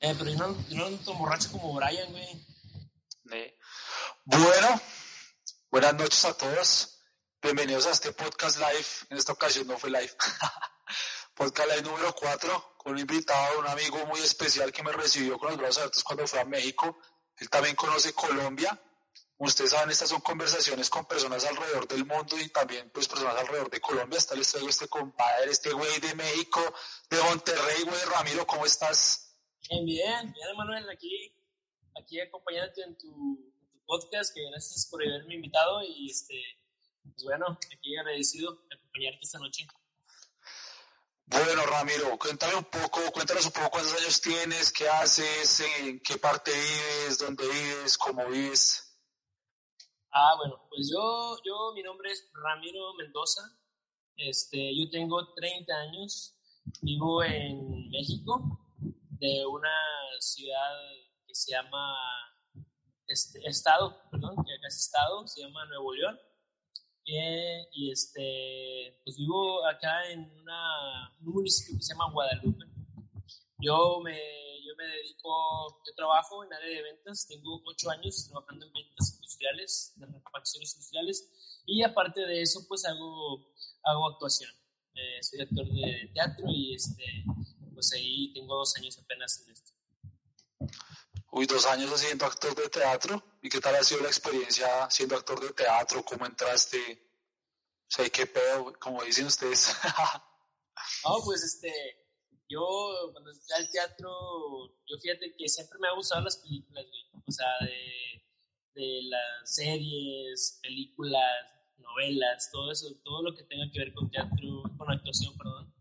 Eh, pero yo no, yo no tan borracho como Brian, güey. Bueno, buenas noches a todos. Bienvenidos a este podcast live. En esta ocasión no fue live. podcast live número 4 con un invitado, un amigo muy especial que me recibió con los brazos abiertos cuando fue a México. Él también conoce Colombia. Ustedes saben, estas son conversaciones con personas alrededor del mundo y también pues personas alrededor de Colombia. Hasta les traigo este compadre, este güey de México, de Monterrey, güey. Ramiro, ¿cómo estás? Bien, bien, bien, Manuel, aquí, aquí acompañándote en tu, en tu podcast, que gracias por haberme invitado y este, pues bueno, aquí agradecido de acompañarte esta noche. Bueno, Ramiro, cuéntame un poco, cuéntanos un poco cuántos años tienes, qué haces, en qué parte vives, dónde vives, cómo vives. Ah, bueno, pues yo, yo, mi nombre es Ramiro Mendoza, este, yo tengo 30 años, vivo en México, de una ciudad que se llama, este, estado, perdón, que acá es estado, se llama Nuevo León, eh, y este, pues vivo acá en una, un municipio que se llama Guadalupe. Yo me, yo me dedico, yo trabajo en área de ventas, tengo ocho años trabajando en ventas industriales, de refacciones industriales, y aparte de eso, pues hago, hago actuación. Eh, soy actor de teatro y este, pues ahí tengo dos años apenas en esto. Uy, dos años siendo actor de teatro. ¿Y qué tal ha sido la experiencia siendo actor de teatro? ¿Cómo entraste? O sea, ¿qué pedo? Como dicen ustedes. no, pues este, yo cuando entré al teatro, yo fíjate que siempre me ha gustado las películas, güey. O sea, de, de las series, películas, novelas, todo eso, todo lo que tenga que ver con teatro, con actuación, perdón.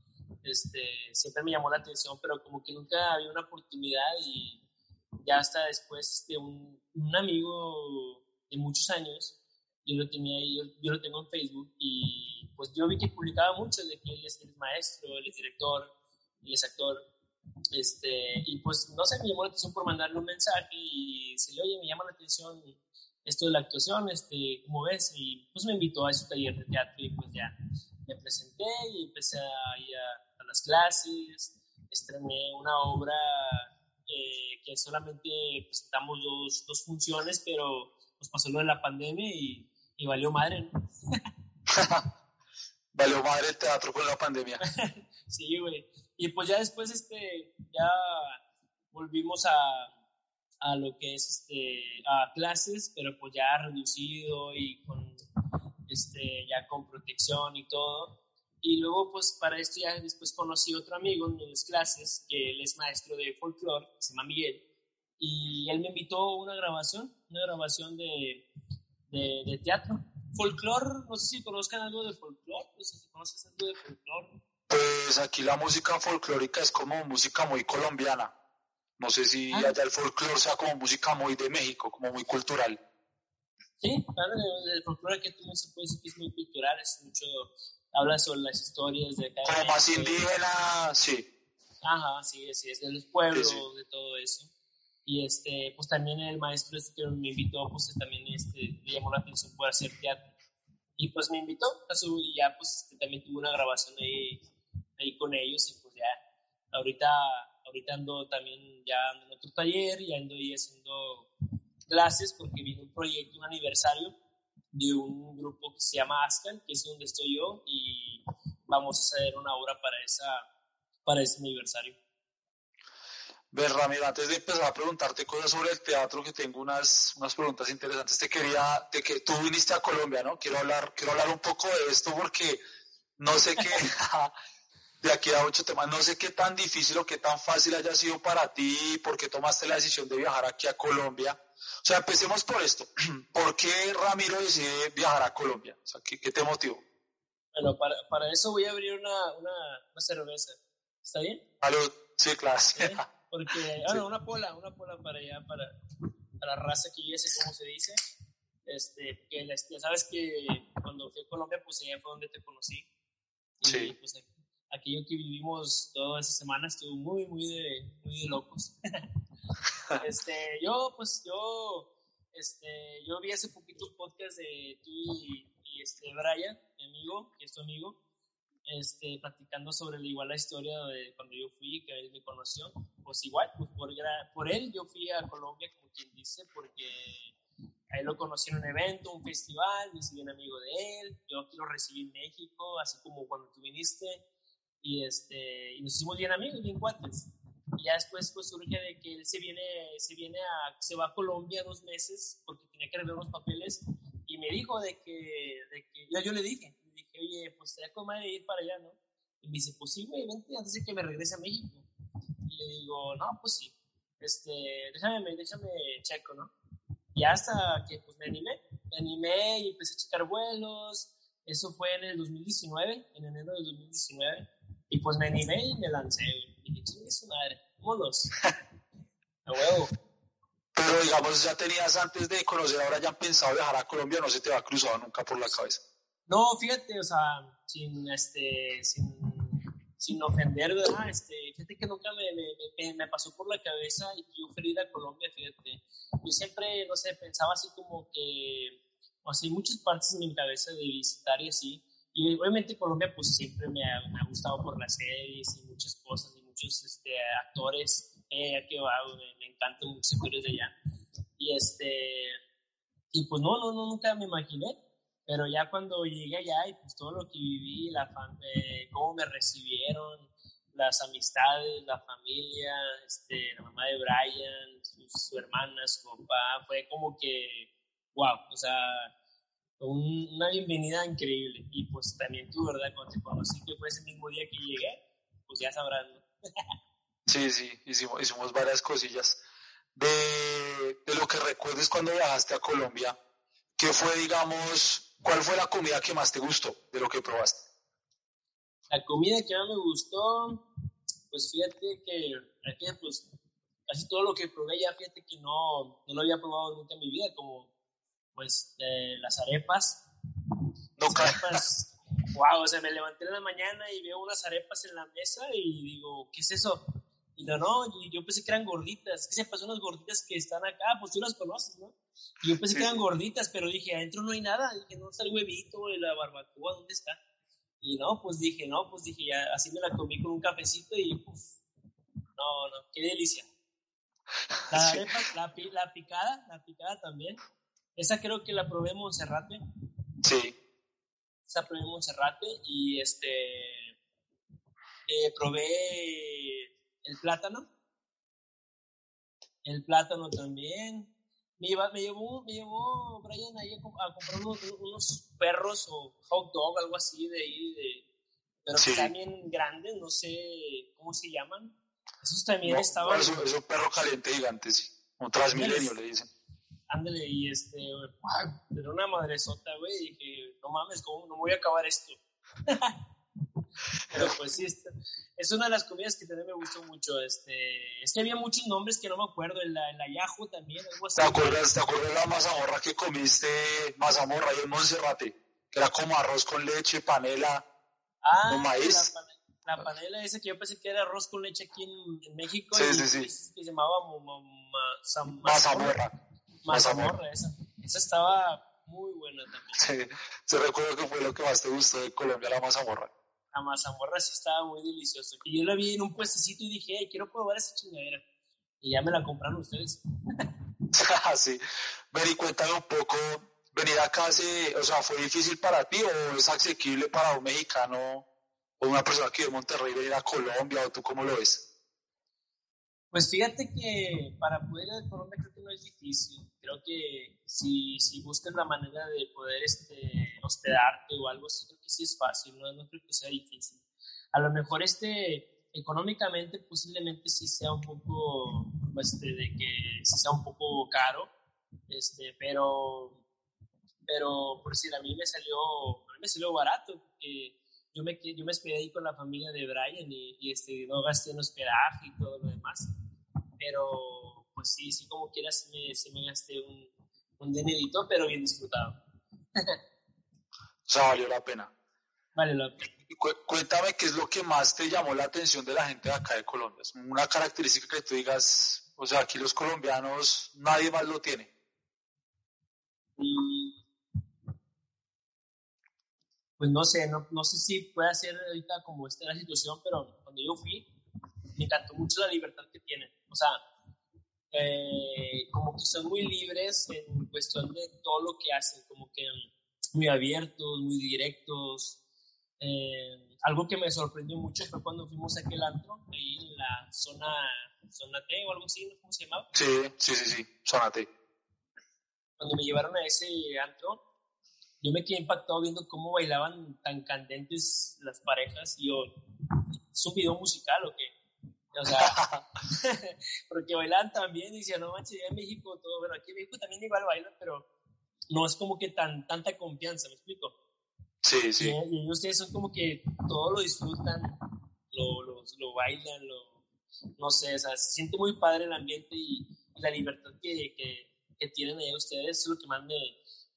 Este, siempre me llamó la atención, pero como que nunca había una oportunidad y ya hasta después este, un, amigo de muchos años, yo lo tenía ahí, yo, yo, lo tengo en Facebook y pues yo vi que publicaba mucho de que él es, es maestro, él es director, él es actor, este, y pues no sé, me llamó la atención por mandarle un mensaje y decirle, oye, me llama la atención esto de la actuación, este, ¿cómo ves? Y pues me invitó a su taller de teatro y pues ya me presenté y empecé a ir a, a las clases, estrené una obra eh, que solamente presentamos dos, dos, funciones, pero nos pasó lo de la pandemia y, y valió madre, ¿no? valió madre el teatro con la pandemia. sí, güey. Y pues ya después, este, ya volvimos a, a lo que es, este, a clases, pero pues ya reducido y con, este, ya con protección y todo. Y luego, pues para esto ya después conocí otro amigo en mis clases, que él es maestro de folclore, se llama Miguel, y él me invitó a una grabación, una grabación de, de, de teatro. Folclore, no sé si conozcan algo de folclore, no sé si conoces algo de folclore. Pues aquí la música folclórica es como música muy colombiana. No sé si ah. allá el folclore sea como música muy de México, como muy cultural. Sí, claro, el folclore que tú no se puede decir que es muy cultural, es mucho habla sobre las historias de acá. Como más indígena, sí. Ajá, sí, sí, es de los pueblos, sí, sí. de todo eso. Y este, pues también el maestro este que me invitó, pues también este, le llamó la atención por hacer teatro. Y pues me invitó a su, y ya pues este, también tuve una grabación ahí, ahí con ellos y pues ya, ahorita, ahorita ando también ya ando en otro taller y ando ahí haciendo clases porque viene un proyecto, un aniversario de un grupo que se llama Ascan, que es donde estoy yo, y vamos a hacer una obra para, esa, para ese aniversario. Ver, Ramiro, antes de empezar a preguntarte cosas sobre el teatro, que tengo unas, unas preguntas interesantes, te quería, de que tú viniste a Colombia, ¿no? Quiero hablar, quiero hablar un poco de esto porque no sé qué, de aquí a ocho temas, no sé qué tan difícil o qué tan fácil haya sido para ti, porque tomaste la decisión de viajar aquí a Colombia. O sea, empecemos por esto. ¿Por qué Ramiro decide viajar a Colombia? O sea, ¿qué, qué te motivó? Bueno, para, para, eso voy a abrir una, una, una cerveza. ¿Está bien? Salud. Sí, claro. ¿Sí? Porque, ah, no, una pola, una pola para allá, para, para la raza que yo sé cómo se dice. Este, que ya sabes que cuando fui a Colombia, pues allá fue donde te conocí. Y, sí. Pues aquello que vivimos toda esa semana estuvo muy, muy de, muy de locos. este, yo, pues yo, este, yo vi hace poquito un podcast de tú y, y este Brian, mi amigo, que es tu amigo. este, platicando sobre igual la historia de cuando yo fui, que él me conoció, pues igual, pues por, por él yo fui a Colombia, como quien dice, porque ahí lo conocí en un evento, un festival, me hice bien amigo de él, yo aquí lo recibí en México, así como cuando tú viniste, y, este, y nos hicimos bien amigos, bien cuates. Y ya después pues surge de que él se viene, se viene a, se va a Colombia dos meses porque tenía que arreglar unos papeles y me dijo de que, de que yo, yo le dije, le dije, oye, pues te como de ir para allá, ¿no? Y me dice, pues sí, güey, vente antes de que me regrese a México. Y le digo, no, pues sí, este, déjame, déjame checo, ¿no? Y hasta que pues me animé, me animé y empecé a checar vuelos. Eso fue en el 2019, en enero del 2019. Y pues me animé y me lancé, Y dije, chingue su madre, vámonos. a huevo. Pero digamos, ya tenías antes de conocer, ahora ya han pensado viajar a Colombia, no se te va cruzado nunca por la cabeza. No, fíjate, o sea, sin, este, sin, sin ofender, ¿verdad? Este, fíjate que nunca me, me, me, pasó por la cabeza y yo fui a Colombia, fíjate. Yo siempre, no sé, pensaba así como que, o sea, hay muchas partes en mi cabeza de visitar y así. Y obviamente Colombia, pues siempre me ha, me ha gustado por las series y muchas cosas y muchos este, actores eh, que va, me, me encantan muchos actores de allá. Y este, y pues no, no, no, nunca me imaginé, pero ya cuando llegué allá y pues todo lo que viví, la eh, cómo me recibieron, las amistades, la familia, este, la mamá de Brian, su, hermana, su papá, fue como que, wow, o sea, una bienvenida increíble. Y pues también tú, ¿verdad? Cuando te conocí, que fue ese mismo día que llegué, pues ya sabrás, ¿no? Sí, sí, hicimos, hicimos varias cosillas. De, de, lo que recuerdes cuando viajaste a Colombia, ¿qué fue, digamos, cuál fue la comida que más te gustó de lo que probaste? La comida que más me gustó, pues fíjate que aquí, pues, casi todo lo que probé ya, fíjate que no, no lo había probado nunca en mi vida, como, pues, eh, las arepas. No, las arepas, wow, o sea, me levanté en la mañana y veo unas arepas en la mesa y digo, ¿qué es eso? Y no, no, yo pensé que eran gorditas. ¿Qué se pasó unas gorditas que están acá? Pues tú las conoces, ¿no? Y yo pensé que eran gorditas, pero dije, adentro no hay nada. Dije, no está el huevito, la barbacoa, ¿dónde está? Y no, pues dije, no, pues dije, ya, así me la comí con un cafecito y uff, no, no, qué delicia. La arepa, la, la, picada, la picada también. Esa creo que la probé en Monserrate. Sí. Esa probé en Monserrate y este, eh, probé el plátano. El plátano también. Me, lleva, me, llevó, me llevó Brian ahí a, comprar unos, perros o hot dog, algo así de ahí, de, pero que también grandes, no sé cómo se llaman. Esos también estaban. Es un, perro caliente gigante, sí. Un transmilenio le dicen. Ándale, y este, era una madresota, güey, y dije, no mames, ¿cómo no voy a acabar esto? Pero pues sí, es una de las comidas que también me gustó mucho. Este, es que había muchos nombres que no me acuerdo, el, el ayajo también, algo así. ¿Te acuerdas, ¿Te acuerdas la mazamorra que comiste, mazamorra ahí en Monserrate? Que era como arroz con leche, panela, ah, maíz. La, panela esa que yo pensé que era arroz con leche aquí en, México. Sí, sí, sí. Que se llamaba mazamorra. Mazamorra, esa. Esa estaba muy buena también. Sí, se recuerdo que fue lo que más te gustó de Colombia, la mazamorra la mazamorra sí estaba muy deliciosa. Y yo la vi en un puestecito y dije, quiero probar esa chingadera. Y ya me la compraron ustedes. Ah, sí. Vení, cuéntame un poco, venir acá, o sea, ¿fue difícil para ti o es asequible para un mexicano o una persona que vive en Monterrey venir a Colombia o tú cómo lo ves? Pues fíjate que para poder ir a Colombia creo que no es difícil. Creo que si, si buscas la manera de poder este, hospedarte o algo así, creo que sí es fácil, no, no creo que sea difícil. A lo mejor este, económicamente posiblemente sí sea un poco, este, de que sí sea un poco caro, este, pero, pero por decir, a mí me salió, a mí me salió barato, yo me, yo me hospedé ahí con la familia de Brian y, y, este, no gasté en hospedaje y todo lo demás, pero pues sí, sí como quieras, me, sí me gasté un, un dinerito, pero bien disfrutado. O sea, valió la pena. Vale la pena. cuéntame qué es lo que más te llamó la atención de la gente de acá de Colombia. Es una característica que tú digas, o sea, aquí los colombianos, nadie más lo tiene. Mm. pues no sé, no, no sé si puede ser ahorita como esta la situación, pero cuando yo fui, me encantó mucho la libertad que tienen. O sea, eh, como que son muy libres en cuestión de todo lo que hacen, como que muy abiertos, muy directos. Eh, algo que me sorprendió mucho fue cuando fuimos a aquel antro, ahí en la zona, zona T o algo así, ¿cómo se llamaba? Sí, sí, sí, sí, zona T. Cuando me llevaron a ese antro, yo me quedé impactado viendo cómo bailaban tan candentes las parejas y yo, ¿es un video musical o qué? O sea, porque bailaban también y decían, no manches, ya en México todo, bueno, aquí en México también igual bailan, pero no es como que tan, tanta confianza, ¿me explico? Sí, sí. Y, ustedes son como que todo lo disfrutan, lo, lo, lo bailan, lo, no sé, o sea, se siente muy padre el ambiente y, la libertad que, que, que, tienen ahí ustedes, es lo que más me,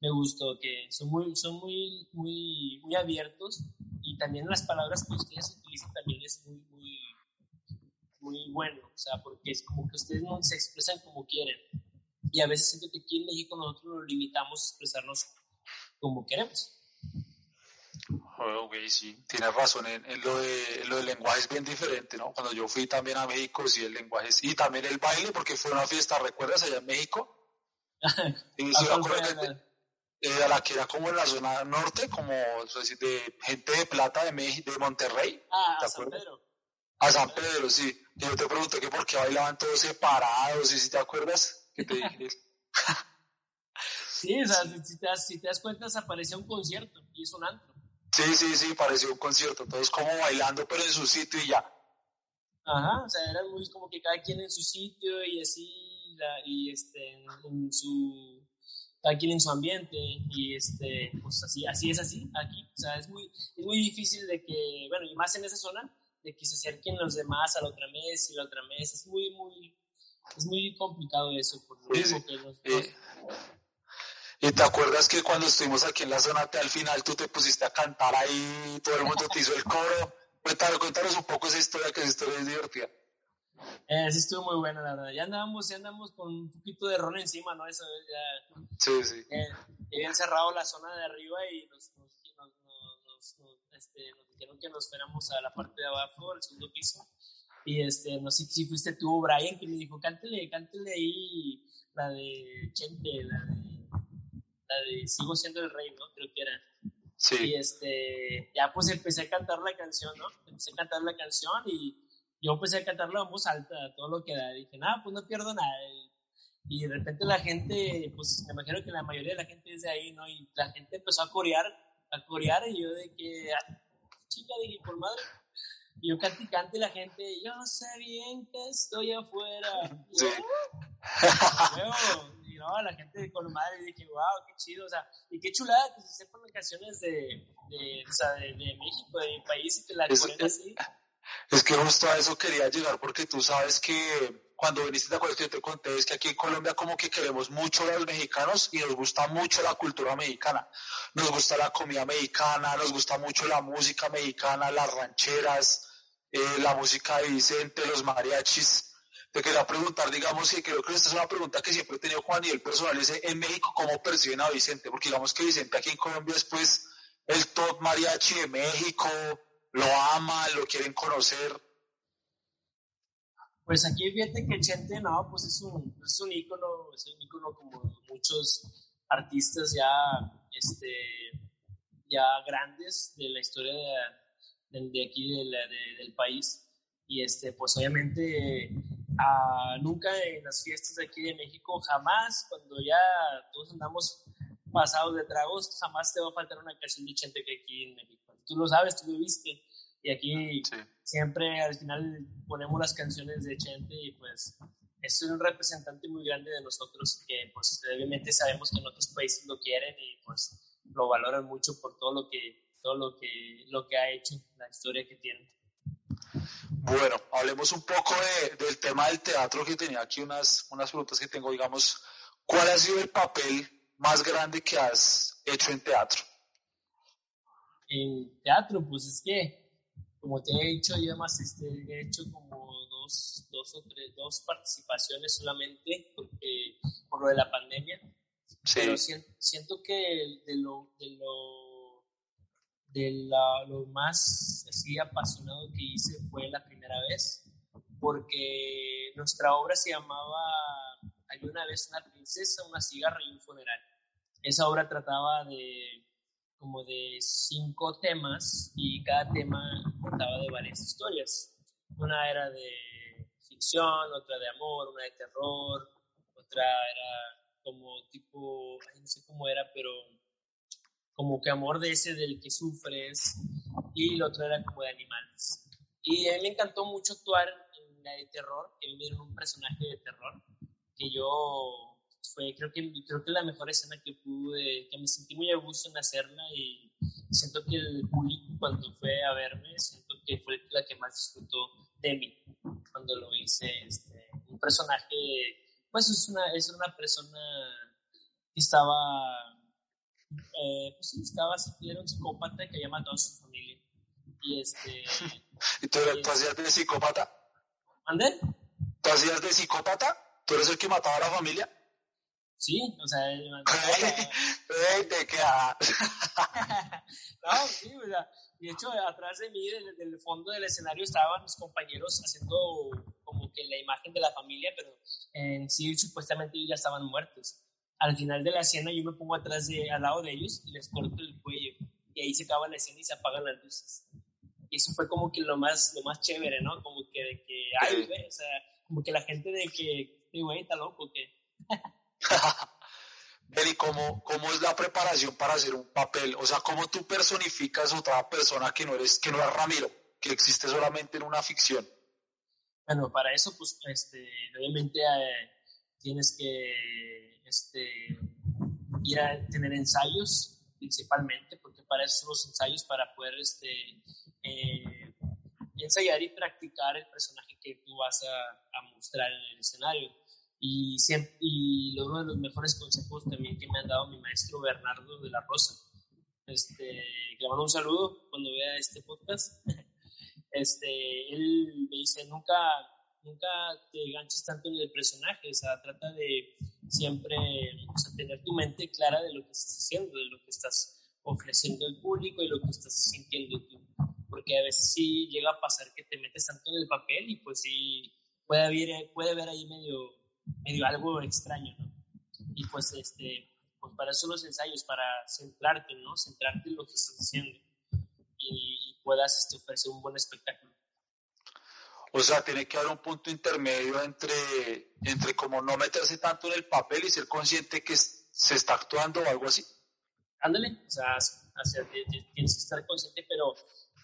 me gustó, que son muy, son muy, muy, muy abiertos y también las palabras que ustedes utilizan también es muy bueno, o sea, porque es como que ustedes no se expresan como quieren. Y a veces siento que aquí en México nosotros nos limitamos a expresarnos como queremos. Ok, sí, tienes razón, en, lo, de, lo del lenguaje es bien diferente, ¿no? Cuando yo fui también a México, sí, el lenguaje es... Y también el baile, porque fue una fiesta, ¿recuerdas? Allá en México. y sí, eh, a la que era como en la zona norte, como de gente de plata de México, de Monterrey. Ah, a San Pedro. A San Pedro, sí. Y yo te pregunté que por qué bailaban todos separados, y si te acuerdas, que te dije. sí, o sea, si te, das, si te das cuenta, se apareció un concierto y es un antro. Sí, sí, sí, pareció un concierto, todos como bailando, pero en su sitio y ya. Ajá, o sea, era muy como que cada quien en su sitio y así, y este, en, su, cada quien en su ambiente, y este, pues así, así es así aquí, o sea, es muy, es muy difícil de que, bueno, y más en esa zona, de que se acerquen los demás a la otra mesa y la otra mesa, es muy, muy, es muy complicado eso, por lo mismo que los, eh, y te acuerdas que cuando estuvimos aquí en la zona al final tú te pusiste a cantar ahí, todo el mundo te hizo el coro. Cuéntanos, cuéntanos un poco esa historia, que esa historia es divertida. Eh, sí, estuvo muy buena, la verdad. Ya andábamos, ya andamos con un poquito de ron encima, ¿no? Eso ya. Sí, sí. Eh, habían cerrado la zona de arriba y nos, nos, nos, nos, este, nos dijeron que nos fuéramos a la parte de abajo, al segundo piso. Y este, no sé si fuiste tú, Brian, que me dijo, cántele, cántele ahí la de Chente, la de Sigo siendo el rey, ¿no? Creo que era. Sí. Y este, ya pues empecé a cantar la canción, ¿no? Empecé a cantar la canción y yo empecé a cantarla en voz alta, todo lo que da. Dije, nada, pues no pierdo nada. Y, de repente la gente, pues me imagino que la mayoría de la gente es de ahí, ¿no? Y la gente empezó a corear, a corear y yo de que, ah, chica, dije, por madre. Y yo canté y cante la gente, yo sé bien que estoy afuera. Sí. Y, ¿no? La gente con madre, y dije, wow, qué chido, o sea, y qué chulada que se sepan canciones de, de, o sea, de, México, de mi país, y que la es, así. Es que justo a eso quería llegar, porque tú sabes que cuando viniste, que yo te conté, es que aquí en Colombia como que queremos mucho a los mexicanos y nos gusta mucho la cultura mexicana. Nos gusta la comida mexicana, nos gusta mucho la música mexicana, las rancheras, eh, la música de Vicente, los mariachis te quería preguntar, digamos, y creo que esta es una pregunta que siempre he tenido con a nivel personal, es en México, ¿cómo perciben a Vicente? Porque digamos que Vicente aquí en Colombia es pues el top mariachi de México, lo aman, lo quieren conocer. Pues aquí fíjate que Chente, no, pues es un, es un ícono, es un ícono como muchos artistas ya, este, ya grandes de la historia de, de, aquí del país. Y este, pues obviamente nunca en las fiestas de aquí de México, jamás, cuando ya todos andamos pasados de tragos, jamás te va a faltar una canción de Chente que aquí en México. Tú lo sabes, tú lo viste. Y aquí siempre al final ponemos las canciones de Chente y pues es un representante muy grande de nosotros que pues obviamente sabemos que en otros países lo quieren y pues lo valoran mucho por todo lo que todo lo que lo que ha hecho, la historia que tiene. Bueno, hablemos un poco del tema del teatro, que tenía aquí unas, unas preguntas que tengo, digamos, ¿cuál ha sido el papel más grande que has hecho en teatro? En teatro, pues es que, como te he dicho, yo además este, he hecho como dos, dos o tres, dos participaciones solamente, porque, por lo de la pandemia. Sí. Pero siento, que de lo, de lo de lo más así apasionado que hice fue la primera vez, porque nuestra obra se llamaba Hay una vez una princesa, una cigarra y un funeral. Esa obra trataba de como de cinco temas y cada tema contaba de varias historias. Una era de ficción, otra de amor, una de terror, otra era como tipo, no sé cómo era, pero como que amor de ese del que sufres, y el otro era como de animales. Y a mí me encantó mucho actuar en la de terror, que me dieron un personaje de terror, que yo fue creo que creo que la mejor escena que pude, que me sentí muy a gusto en hacerla y siento que el público cuando fue a verme, siento que fue la que más disfrutó de mí cuando lo hice, este, un personaje, pues es una, es una persona que estaba eh, pues estaba, era un psicópata que había matado a su familia. Y este... ¿Y tú, eres, hacías de psicópata? ¿Andé? ¿Tú hacías de psicópata? ¿Tú eres el que mataba a la familia? Sí, o sea, él te queda. no, sí, o sea, de hecho, atrás de mí, desde el fondo del escenario, estaban mis compañeros haciendo como que la imagen de la familia, pero en sí, supuestamente ya estaban muertos al final de la escena yo me pongo atrás de, al lado de ellos y les corto el cuello. Y ahí se acaba la escena y se apagan las luces. Y eso fue como que lo más, lo más chévere, ¿no? Como que de que, ay, güey, o sea, como que la gente de que, güey, está loco, que... Beli, ¿cómo, ¿cómo es la preparación para hacer un papel? O sea, ¿cómo tú personificas a otra persona que no, eres, que no es Ramiro, que existe solamente en una ficción? Bueno, para eso, pues, este, obviamente eh, tienes que este, ir a tener ensayos principalmente, porque para eso son los ensayos, para poder este, eh, ensayar y practicar el personaje que tú vas a, a mostrar en el escenario. Y, siempre, y uno de los mejores consejos también que me han dado mi maestro Bernardo de la Rosa, este, le mando un saludo cuando vea este podcast. Este, él me dice, nunca, nunca te enganches tanto en el personaje, o sea, trata de siempre tener tu mente clara de lo que estás haciendo, de lo que estás ofreciendo al público y lo que estás sintiendo tú. Porque a veces sí llega a pasar que te metes tanto en el papel y pues sí puede haber, puede haber ahí medio, medio algo extraño, ¿no? Y pues, este, pues para eso los ensayos, para centrarte, ¿no? Centrarte en lo que estás haciendo y, puedas este, ofrecer un buen espectáculo. O sea, tiene que haber un punto intermedio entre, entre como no meterse tanto en el papel y ser consciente que se está actuando o algo así. Ándale, o sea, tienes que estar consciente, pero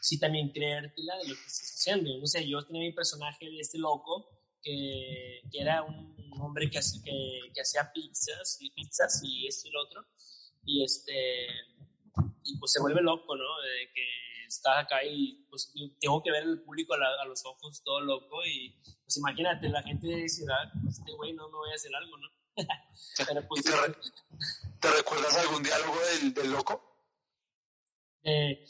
sí también creértela de lo que estás haciendo. No sé, yo tenía mi personaje de este loco que, que era un hombre que, que, que hacía pizzas y pizzas y esto y lo otro. Y este, y pues se vuelve loco, ¿no? De que estás acá y pues tengo que ver el público a, los ojos todo loco y pues imagínate, la gente dice, ah, este güey no me voy a hacer algo, ¿no? Pero, pues, te, recuerdas algún diálogo del, del loco? Eh,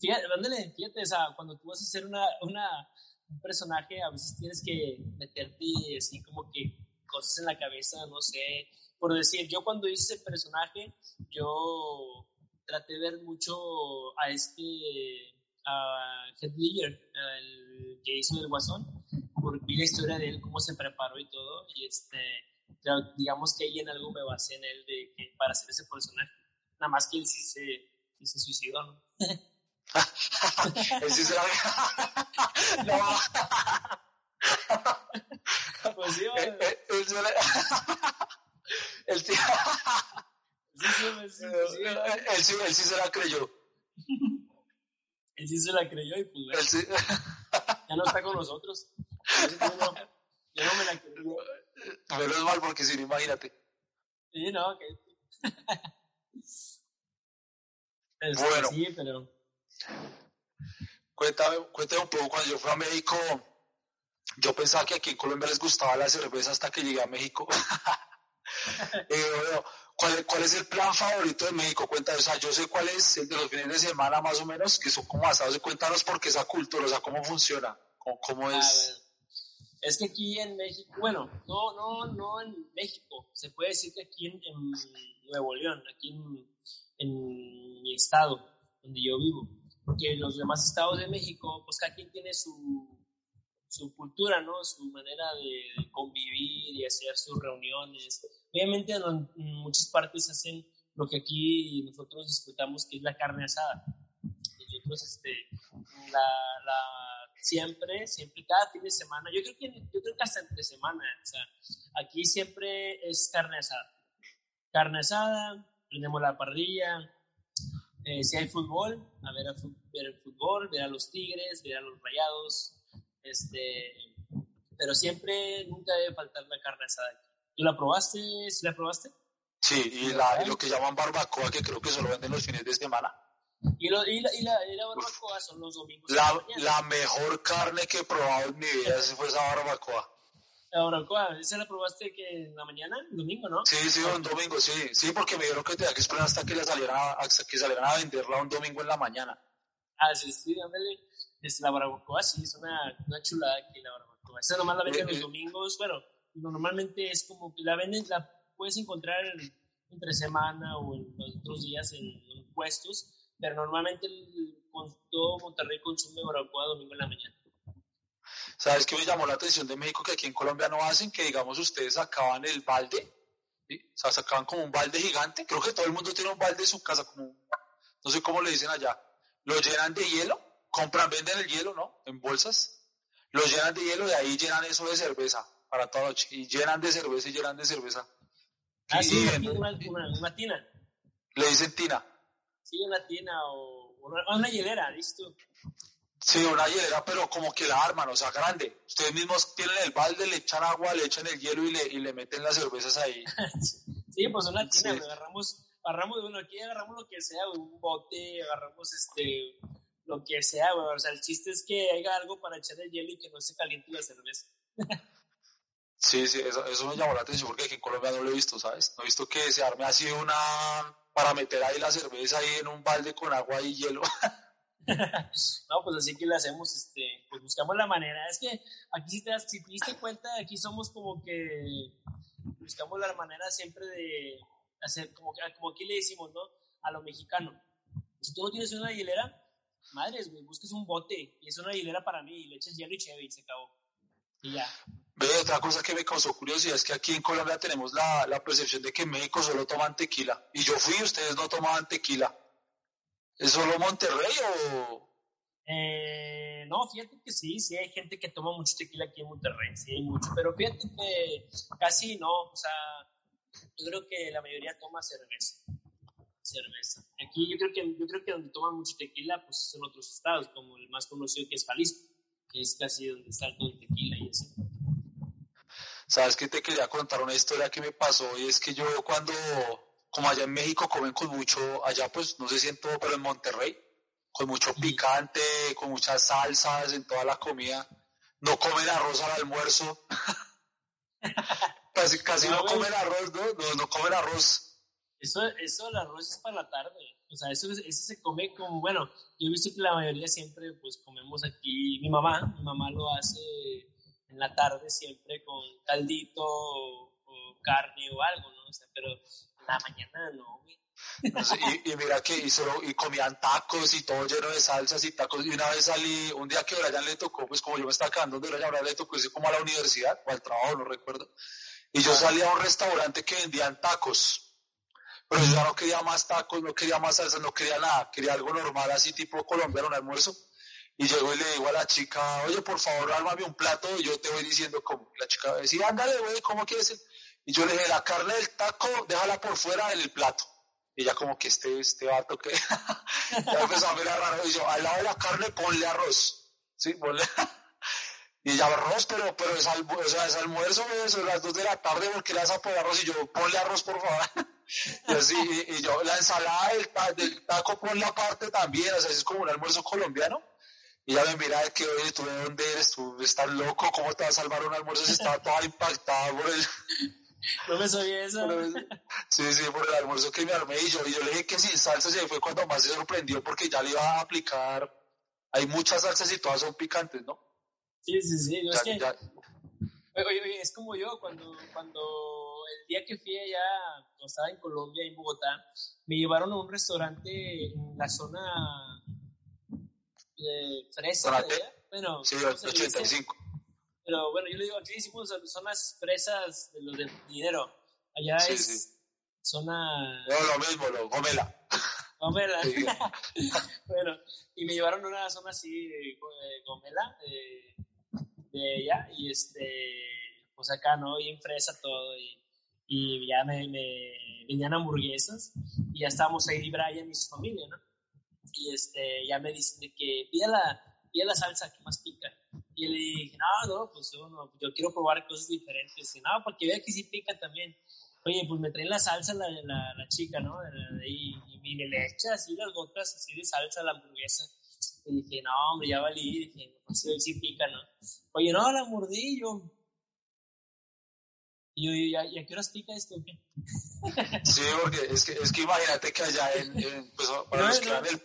fíjate, mándale, fíjate, o sea, cuando tú vas a hacer una, una, un personaje, a veces tienes que meterte así como que cosas en la cabeza, no sé, por decir, yo cuando hice ese personaje, yo traté de ver mucho a este, a Heath Ledger, el que hizo el Guasón, porque vi la historia de él, cómo se preparó y todo, y este, digamos que ahí en algo me basé en él de, que, para hacer ese personaje. Nada más que él sí se, sí se suicidó, ¿no? él sí se no. pues sí, él, él, él, él, él, sí, él, sí, se la creyó. él sí se la creyó y pues ya no está con nosotros. Yo no, me la creyó. Menos mal porque si no, imagínate. Sí, no, que... bueno. Sí, pero... Cuéntame, cuéntame un poco, cuando yo fui a México, yo pensaba que aquí en Colombia les gustaba la cerveza hasta que llegué a México. eh, bueno, ¿Cuál, ¿Cuál, es el plan favorito de México? Cuéntanos, o sea, yo sé cuál es el de los fines de semana más o menos, que son como asados, y cuéntanos por qué esa cultura, o sea, cómo funciona, cómo, cómo es... es que aquí en México, bueno, no, no, no en México, se puede decir que aquí en, Nuevo León, aquí en, en mi estado, donde yo vivo. Porque los demás estados de México, pues cada quien tiene su, su cultura, ¿no? Su manera de convivir y hacer sus reuniones. Obviamente en, muchas partes hacen lo que aquí nosotros disfrutamos, que es la carne asada. Nosotros, este, la, la, siempre, siempre, cada fin de semana, yo creo que, yo creo que hasta entre semana, o sea, aquí siempre es carne asada. Carne asada, prendemos la parrilla, eh, si hay fútbol, a ver, a, ver el fútbol, ver a los Tigres, ver a los Rayados, este, pero siempre nunca debe faltar la carne asada. ¿Tú la probaste? ¿Sí la probaste? Sí, y, la, lo que llaman barbacoa, que creo que solo venden los fines de semana. Y, lo, y, la, y, la, y, la, barbacoa son los domingos. La, la, mejor carne que he probado en mi vida fue esa barbacoa. La barbacoa, ¿esa la probaste que en la mañana, el domingo, no? Sí, sí, un domingo, sí. Sí, porque me dijeron que tenía que esperar hasta que, salieran, hasta que salieran a venderla un domingo en la mañana. Ah, sí, sí, ándale. Es la barbacoa, sí, es una, una chulada aquí la barbacoa. Esa nomás la venden los domingos, bueno, normalmente es como que la venden, la puedes encontrar entre semana o en los otros días en, puestos, pero normalmente el, todo Monterrey consume barbacoa domingo en la mañana. ¿Sabes qué me llamó la atención de México? Que aquí en Colombia no hacen, que digamos ustedes sacaban el balde, ¿sí? o sea, sacaban como un balde gigante, creo que todo el mundo tiene un balde en su casa, como, no sé cómo le dicen allá, lo llenan de hielo, compran, venden el hielo, ¿no? En bolsas, lo llenan de hielo y ahí llenan eso de cerveza para toda noche, y llenan de cerveza y llenan de cerveza. Ah, sí, una, una, tina. Le dicen tina. Sí, una tina o una, una hielera, ¿listo? Sí, una hielera, pero como que la arman, o sea, grande. Ustedes mismos tienen el balde, le echan agua, le echan el hielo y le, y le meten las cervezas ahí. sí, pues una tina, agarramos, agarramos, bueno, aquí agarramos lo que sea, un bote, agarramos este, lo que sea, O sea, el chiste es que haya algo para echar el hielo y que no se caliente la cerveza. sí, sí, eso, eso me llamó la atención porque aquí en Colombia no lo he visto, ¿sabes? No he visto que se arme así una, para meter ahí la cerveza ahí en un balde con agua y hielo. no, pues así que le hacemos, este, pues buscamos la manera. Es que aquí si te, das, si te diste cuenta, aquí somos como que buscamos la manera siempre de hacer, como, como aquí le decimos, ¿no? A lo mexicano. Si tú no tienes una hielera, madres, güey, busques un bote y es una hielera para mí y le echas hielo y chévere y se acabó. Y ya. Ve, otra cosa que me causó curiosidad es que aquí en Colombia tenemos la, la percepción de que en México solo toman tequila. Y yo fui, ustedes no tomaban tequila. ¿Es solo Monterrey o...? Eh, no, fíjate que sí, sí hay gente que toma mucho tequila aquí en Monterrey, sí hay mucho, pero fíjate que casi no, o sea, yo creo que la mayoría toma cerveza, cerveza. Aquí yo creo que, yo creo que donde toman mucho tequila, pues son otros estados, como el más conocido que es Jalisco, que es casi donde está todo el tequila y así. Sabes que te quería contar una historia que me pasó y es que yo cuando como allá en México comen con mucho, allá pues no sé si en todo, pero en Monterrey, con mucho picante, con muchas salsas en toda la comida. No comen arroz al almuerzo. casi casi no, comen arroz, ¿no? ¿no? No, comen arroz. Eso, eso el arroz es para la tarde. O sea, eso, eso se come como, bueno, yo he visto que la mayoría siempre pues comemos aquí, mi mamá, mi mamá lo hace en la tarde siempre con caldito o, o carne o algo, ¿no? O sea, pero la mañana no, y, mira que hizo, y comían tacos y todo lleno de salsas y tacos. Y una vez salí, un día que Brian le tocó, pues como yo me estaba quedando de Brian, le tocó irse como a la universidad o al trabajo, no recuerdo. Y yo salí a un restaurante que vendían tacos. Pero yo ya no quería más tacos, no quería más salsa, no quería nada. Quería algo normal, así tipo colombiano, un almuerzo. Y llego y le digo a la chica, oye, por favor, ármame un plato. Y yo te voy diciendo como, la chica decía, ándale, güey, ¿cómo quieres? Y yo le dije, la carne del taco, déjala por fuera en el plato. Y ya como que este, este vato que ya empezó a mirar raro. Y yo, al lado de la carne, ponle arroz. Sí, ponle. y ya arroz, pero, pero es, o sea, es almuerzo, son las dos de la tarde, porque le vas a arroz? Y yo, ponle arroz, por favor. y así, y, yo, la ensalada del, taco, ponle aparte también. O sea, es como un almuerzo colombiano. Y ya me mira que, oye, ¿tú de dónde eres? ¿Tú estás loco? ¿Cómo te vas a salvar un almuerzo si estaba toda impactada por el no me sabía eso. Sí, sí, por el almuerzo que me armé y yo, y yo le dije que sin salsa se fue cuando más se sorprendió porque ya le iba a aplicar. Hay muchas salsas y todas son picantes, ¿no? Sí, sí, sí. es que Oye, oye, es como yo, cuando, cuando el día que fui allá, cuando estaba en Colombia, en Bogotá, me llevaron a un restaurante en la zona de fresa. ¿Zona qué? Bueno, Sí, ¿cómo se le dice? 85. Pero bueno, yo le digo, aquí decimos son las fresas de los de dinero. Allá Sí, es sí. zona... No, lo mismo, lo gomela. Gomela. Sí. bueno, y me llevaron a una zona así de de Gomela, de, de allá, y este, pues acá, ¿no? Y en fresa todo, y, y ya me, me venían hamburguesas, y ya estábamos ahí, Brian y su familia, ¿no? Y este, ya me dicen de que pida la, pida la salsa que más pica. Y le dije, no, no, pues yo, no, yo quiero probar cosas diferentes. Y, no, porque vea que sí pica también. Oye, pues me traen la salsa la, la, la chica, ¿no? Y me le echa así las gotas así de salsa a la hamburguesa. Y dije, no, hombre, ya valí. Dije, no sé si pica, ¿no? Oye, no, la mordí y yo. Y yo, ¿y ¿ya, ¿y a qué horas pica esto? Sí, porque es que, es que imagínate que allá en, en- pues, para No, los que no. el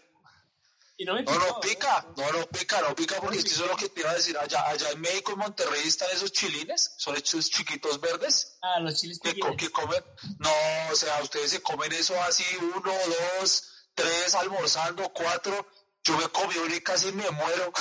Y no me No, pica, no, no pica, no pica, porque No es que eso es lo que te iba a decir. Allá, allá en México, en Monterrey, están esos chilines, son esos chiquitos verdes Ah, los chiles que, comen. No, o sea, ustedes se comen eso así, uno, dos, tres, almorzando, cuatro. Yo me comí uno y casi me muero.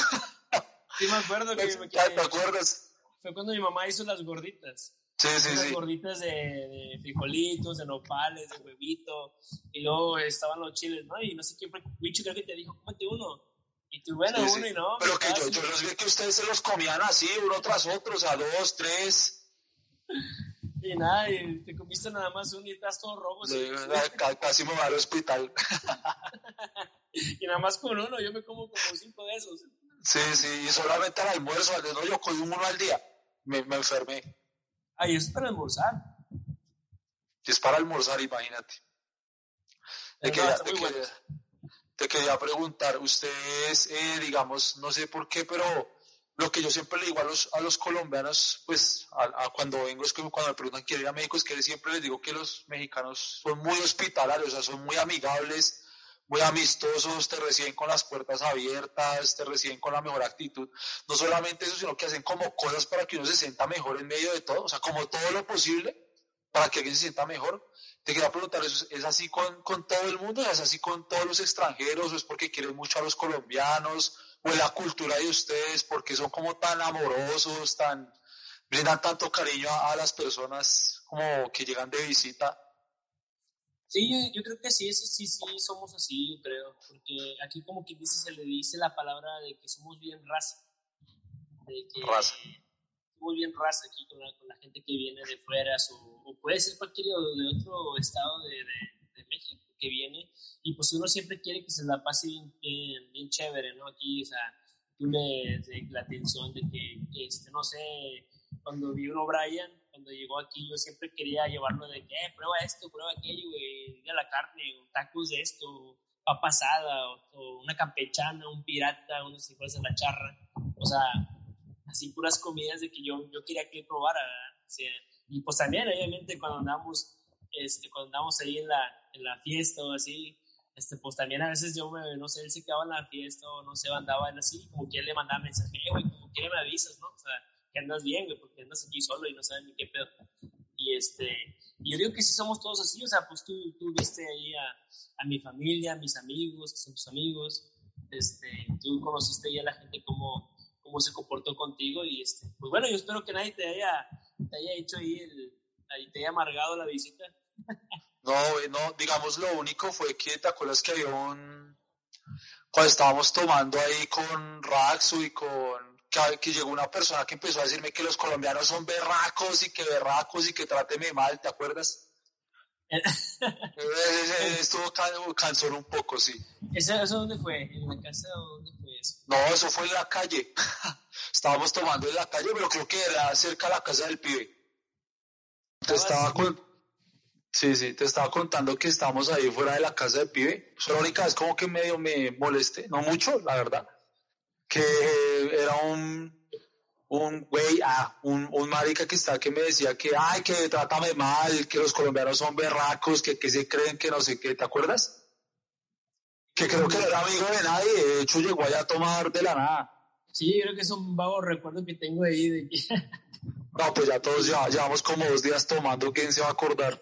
Sí, me acuerdo que, que ¿Te acuerdas? fue cuando mi mamá hizo las gorditas. Sí, sí, Unas sí. gorditas de, de frijolitos, de nopales, de huevito. Y luego estaban los chiles, ¿no? Y no sé quién fue. Bicho creo que te dijo, cómete uno. Y tú, bueno, Sí, sí. uno y no. Pero que yo, yo los vi que ustedes se los comían así, uno tras otro, o sea, dos, tres. Y nada, y te comiste nada más uno y estás todo rojo. Sí, ca- casi me voy al hospital. Y nada más con uno, yo me como como cinco de esos. Sí, sí, y solamente al almuerzo, al no, yo comí uno al día. Me, me enfermé. Eso es para almorzar. Es para almorzar, imagínate. Te quería, te muy bueno. quería- te quería preguntar, ustedes, eh, digamos, no sé por qué, pero lo que yo siempre le digo a los, a los colombianos, pues a, a cuando vengo, es que cuando me preguntan quiero ir a México, es que siempre les digo que los mexicanos son muy hospitalarios, o sea, son muy amigables, muy amistosos, te reciben con las puertas abiertas, te reciben con la mejor actitud. No solamente eso, sino que hacen como cosas para que uno se sienta mejor en medio de todo, o sea, como todo lo posible para que alguien se sienta mejor. Te quería preguntar, ¿es, así con, con todo el mundo? ¿Es así con todos los extranjeros? ¿O es porque quieren mucho a los colombianos? ¿O es la cultura de ustedes? porque son como tan amorosos, tan brindan tanto cariño a, a las personas como que llegan de visita? Sí, yo, yo creo que sí, eso sí, sí, somos así, yo creo. Porque aquí como quien dice, se le dice la palabra de que somos bien raza. De que Raza. Somos bien raza aquí con la, con la gente que viene de fuera, o, o puede ser cualquier de otro estado de, de, de México que viene. Y pues uno siempre quiere que se la pase bien, bien, bien chévere, ¿no? Aquí, o sea, tú le, la atención de que, que, este, no sé, cuando vi uno Brian, cuando llegó aquí, yo siempre quería llevarlo de que, eh, prueba esto, prueba aquello, güey, de la carne, o tacos de esto, papa asada, o, o una campechana, un pirata, uno si fuese la charra, o sea, así puras comidas de que yo, yo quería que probara. O sea, y pues también, obviamente, cuando andamos, este, cuando andamos ahí en la, en la fiesta o así, este, pues también a veces yo, me, no sé, él se quedaba en la fiesta o no sé, andaba en así, como que él le mandaba mensaje, "Eh, güey, como quiere me avisas, ¿no? O sea, que andas bien, güey, porque andas aquí solo y no sabes ni qué pedo. Y este, y yo digo que sí somos todos así, o sea, pues tú, tú viste ahí a, a mi familia, a mis amigos, que son tus amigos, este, tú conociste ahí a la gente cómo, cómo se comportó contigo y este, pues bueno, yo espero que nadie te haya, te haya hecho ahí el, ahí te haya amargado la visita. No, no, digamos lo único fue que te acuerdas que había un cuando estábamos tomando ahí con Raxu y con que, que llegó una persona que empezó a decirme que los colombianos son berracos y que berracos y que tráteme mal, ¿te acuerdas? Estuvo can- cansón un poco, sí. ¿Eso, ¿Eso dónde fue? ¿En la casa o dónde fue eso? No, eso fue en la calle. Estábamos tomando en la calle, pero creo que era cerca de la casa del pibe. Te estaba con... Sí, sí, te estaba contando que estábamos ahí fuera de la casa del pibe. Eso la única vez como que medio me molesté, no mucho, la verdad. Que era un, un güey, ah, un, un marica que está que me decía que, ay, que trátame mal, que los colombianos son berracos, que, que se creen, que no sé qué, ¿te acuerdas? Que creo que no era amigo de nadie, de hecho llegó allá a tomar de la nada. Sí, yo creo que es un vago recuerdo que tengo ahí de que No, pues ya todos ya, llevamos como dos días tomando, ¿quién se va a acordar?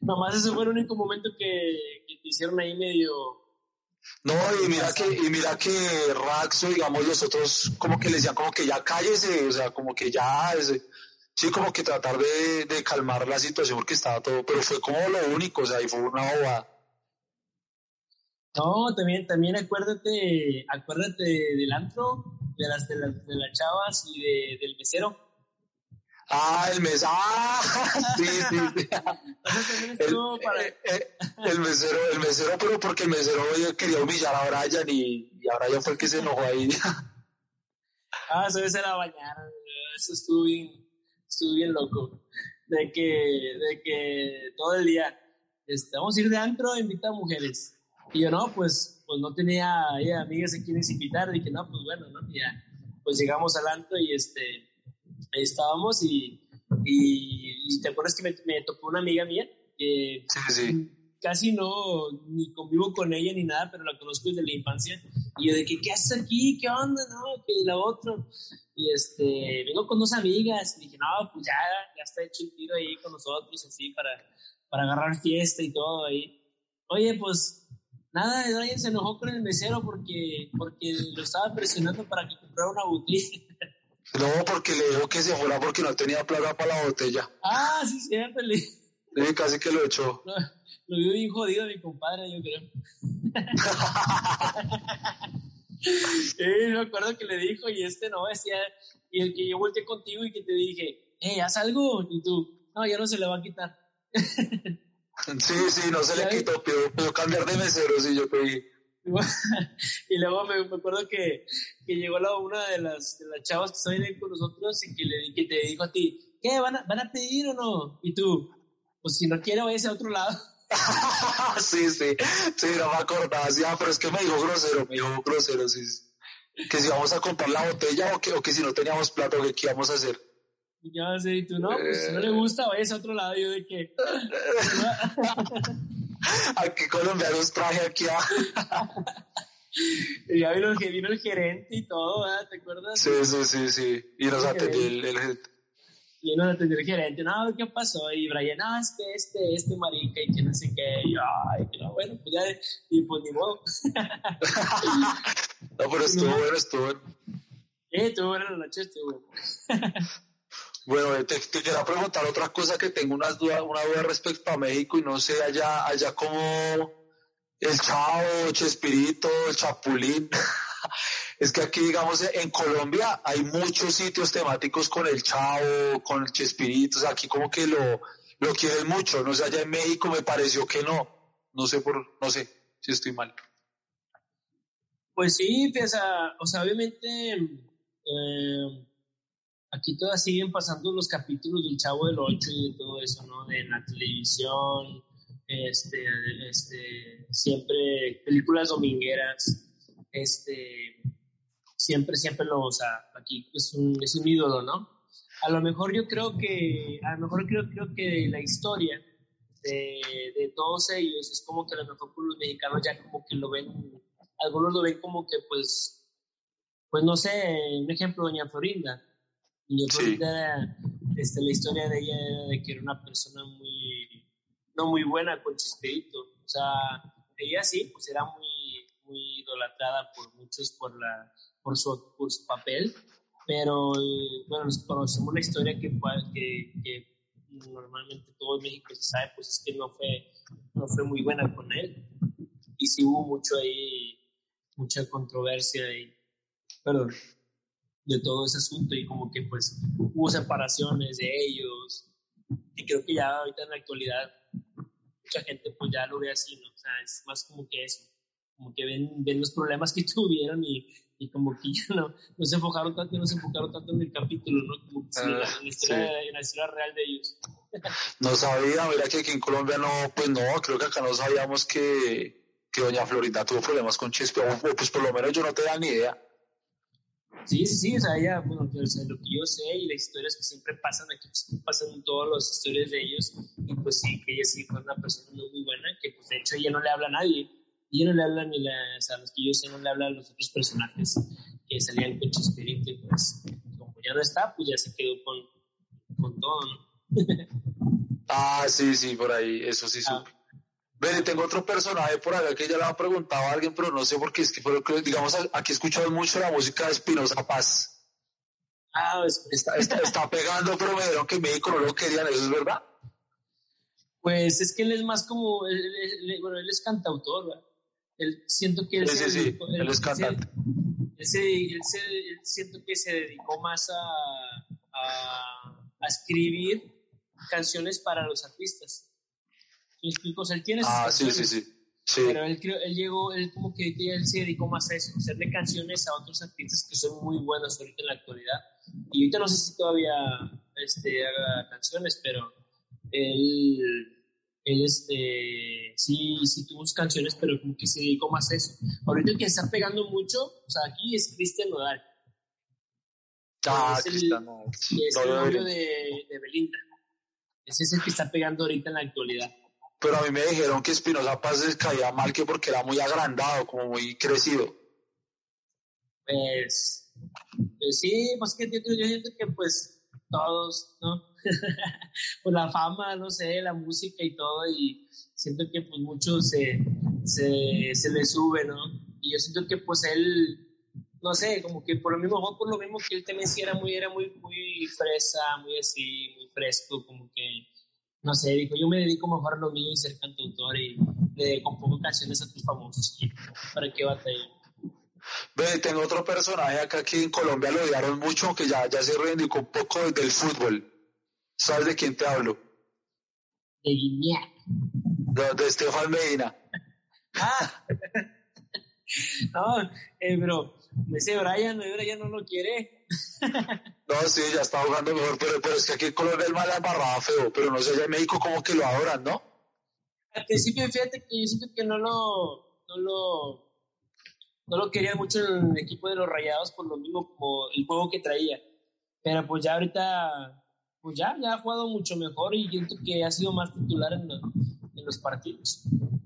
Nomás ese fue el único momento que, que te hicieron ahí medio... No, y mira que, y mira que Raxo, digamos, los otros como que le decían como que ya cállese, o sea, como que ya, ese, sí, como que tratar de, de calmar la situación porque estaba todo, pero fue como lo único, o sea, y fue una bobada. No, también, también acuérdate, acuérdate del antro, de las, de las, de las chavas y de, del mesero. Ah, el mesero, ah, sí, sí, sí. El, eh, eh, el, mesero, el mesero, pero porque el mesero quería humillar a Brian y, y a Brian fue el que se enojó ahí. ah, eso se la bañaron, eso estuvo bien, estuvo bien loco. De que, de que todo el día, este, vamos a ir de antro, invita a mujeres y yo, no, pues, pues no tenía amigas a quienes invitar. Dije, no, pues bueno, ¿no? Y ya, pues llegamos al antro y este, ahí estábamos y, y, te acuerdas que me, me, tocó una amiga mía que sí, sí. casi no, ni convivo con ella ni nada, pero la conozco desde la infancia. Y yo de que, ¿qué haces aquí? ¿Qué onda? No, que la otra. Y este, vengo con dos amigas. Y dije, no, pues ya, ya está hecho el tiro ahí con nosotros, así, para, para agarrar fiesta y todo ahí. Oye, pues Nada, Brian se enojó con el mesero porque, porque lo estaba presionando para que comprara una botella. No, porque le dijo que se fuera porque no tenía plata para la botella. Ah, sí, cierto. Le... Sí, casi que lo echó. lo vio bien jodido mi compadre, yo creo. sí, me acuerdo que le dijo y este no decía, y el que yo volteé contigo y que te dije, hey, haz algo, y tú, no, ya no se le va a quitar. Sí, sí, no se le quitó, pero cambiar de mesero, sí, yo pedí. y luego me, acuerdo que, que llegó la, una de las, de las chavas que están ahí con nosotros y que, le, que te dijo a ti, ¿qué? ¿Van a, ¿Van a pedir o no? Y tú, pues si no quiere, vaya a otro lado. sí, sí, sí, no me acordaba, sí, ah, pero es que me dijo grosero, me dijo grosero, sí. Que si vamos a comprar la botella o que, o que si no teníamos plata, ¿qué, qué íbamos a hacer? Y yo así, y tú no, pues si no le gusta, vaya a otro lado. Yo de que. aquí colombianos traje aquí a. y ya vino, vino, el gerente y todo, ¿verdad? ¿te acuerdas? Sí, sí, sí, sí. Y nos atendió el, el gerente. Y nos atendió el gerente, no, ¿qué pasó? Y Brian, no, es que este, este marica y que no sé qué. Y yo, ay, que no, bueno, pues ya, y pues ni modo. no, pero estuvo bueno, estuvo bueno. Sí, estuvo bueno la noche, estuvo bueno. Bueno, te, te quería preguntar otra cosa que tengo una duda, una duda respecto a México y no sé allá, allá como el Chavo, Chespirito, el Chapulín. es que aquí, digamos, en Colombia hay muchos sitios temáticos con el Chavo, con el Chespirito, o sea, aquí como que lo, lo quieren mucho, no sé, allá en México me pareció que no, no sé por, no sé si estoy mal. Pues sí, o sea, obviamente, eh, aquí todas siguen pasando los capítulos del Chavo del Ocho y de todo eso, ¿no? De la televisión, este, este, siempre películas domingueras, este, siempre, siempre lo, o sea, aquí es un, es un ídolo, ¿no? A lo mejor yo creo que, a lo mejor creo, creo que la historia de, de todos ellos es como que a lo mejor los mexicanos ya como que lo ven, algunos lo ven como que pues, pues no sé, un ejemplo, Doña Florinda, y yo creo que este, la historia de ella era de que era una persona muy, no muy buena con Chispirito. O sea, ella sí, pues era muy, muy idolatrada por muchos por, la, por, su, por su papel, pero bueno, conocemos la historia que, que, que normalmente todo México se sabe, pues es que no fue, no fue muy buena con él. Y sí hubo mucho ahí, mucha controversia y, perdón, de todo ese asunto y como que pues hubo separaciones de ellos y creo que ya ahorita en la actualidad mucha gente pues ya lo ve así, ¿no? O sea, es más como que eso, como que ven, ven los problemas que tuvieron y, y como que ya no, no se enfocaron tanto, no se enfocaron tanto en el capítulo, ¿no? Como que en, la, ah, historia, en la historia real de ellos. No sabía, mira que aquí en Colombia no, pues no, creo que acá no sabíamos que, que doña Florita tuvo problemas con Chespirito, pues por lo menos yo no te da ni idea. Sí, sí, sí, o sea, ya, bueno, lo que yo sé y las historias que siempre pasan aquí, pues, pasan en todas las historias de ellos, y pues sí, que ella sí fue una persona muy, buena, que pues de hecho ella no le habla a nadie, ella no le habla ni la, o sea, los que yo sé no le habla a los otros personajes que salían con Chespirito, y pues ya no está, pues ya se quedó con, con todo, ¿no? ah, sí, sí, por ahí, eso sí Ah. supe. Ven, y tengo otro personaje por acá que ya le ha preguntado a alguien, pero no sé por qué, es que, pero digamos, aquí escuchado mucho la música de Espinosa Paz. Ah, pues, Está, está, está pegando, pero me dijeron que en México no lo querían, ¿eso es verdad? pues es que él es más como, él, él- él- bueno, él es cantautor, ¿verdad? Él, siento que él Sí, se sí, dedicó- él es se- cantante. él se- él se- él siento que se dedicó más a, a, a escribir canciones para los artistas. ¿Me explico? O sea, él tiene sus Ah, canciones, sí, sí. Sí, Pero él, él llegó, él como que él se dedicó más a eso, hacerle canciones a otros artistas que son muy buenos ahorita en la actualidad. Y ahorita no sé si todavía este, haga canciones, pero él, él este, sí, sí tuvo sus canciones, pero como que se dedicó más a eso. Ahorita el que está pegando mucho, o sea, aquí es Cristian Nodal, ah, es el- que es No, el no, novio no. de, de Belinda. Ese es el que está pegando ahorita en la actualidad. Pero a mí me dijeron que Espinosa Paz caía mal que porque era muy agrandado, como muy crecido. Pues, pues sí, pues que yo, yo siento que pues todos, ¿no? pues la fama, no sé, la música y todo, y siento que pues mucho se, se, se le sube, ¿no? Y yo siento que pues él, no sé, como que por lo mismo, por lo mismo que él también sí era muy, era muy, muy fresa, muy así, muy fresco, como que, no sé, dijo, yo me dedico mejor a lo mío y ser cantautor y le compongo canciones a tus famosos, ¿para qué batalla? Ve, tengo otro personaje acá que en Colombia lo odiaron mucho, que ya, ya se reivindicó un poco del fútbol. ¿Sabes de quién te hablo? De Guinea. De, de Estefan Medina. Ah. no, eh, pero ese Brian, Brian no lo quiere. No, sí, ya está jugando mejor, pero, pero es que aquí en Colombia el mal la embarraba feo, pero no sé, allá en México como que lo adoran, ¿no? Al principio, fíjate que yo siento que no lo, no lo, no lo quería mucho el equipo de los Rayados por lo mismo como el juego que traía. Pero pues ya ahorita, pues ya, ya ha jugado mucho mejor y siento que ha sido más titular en, en los partidos.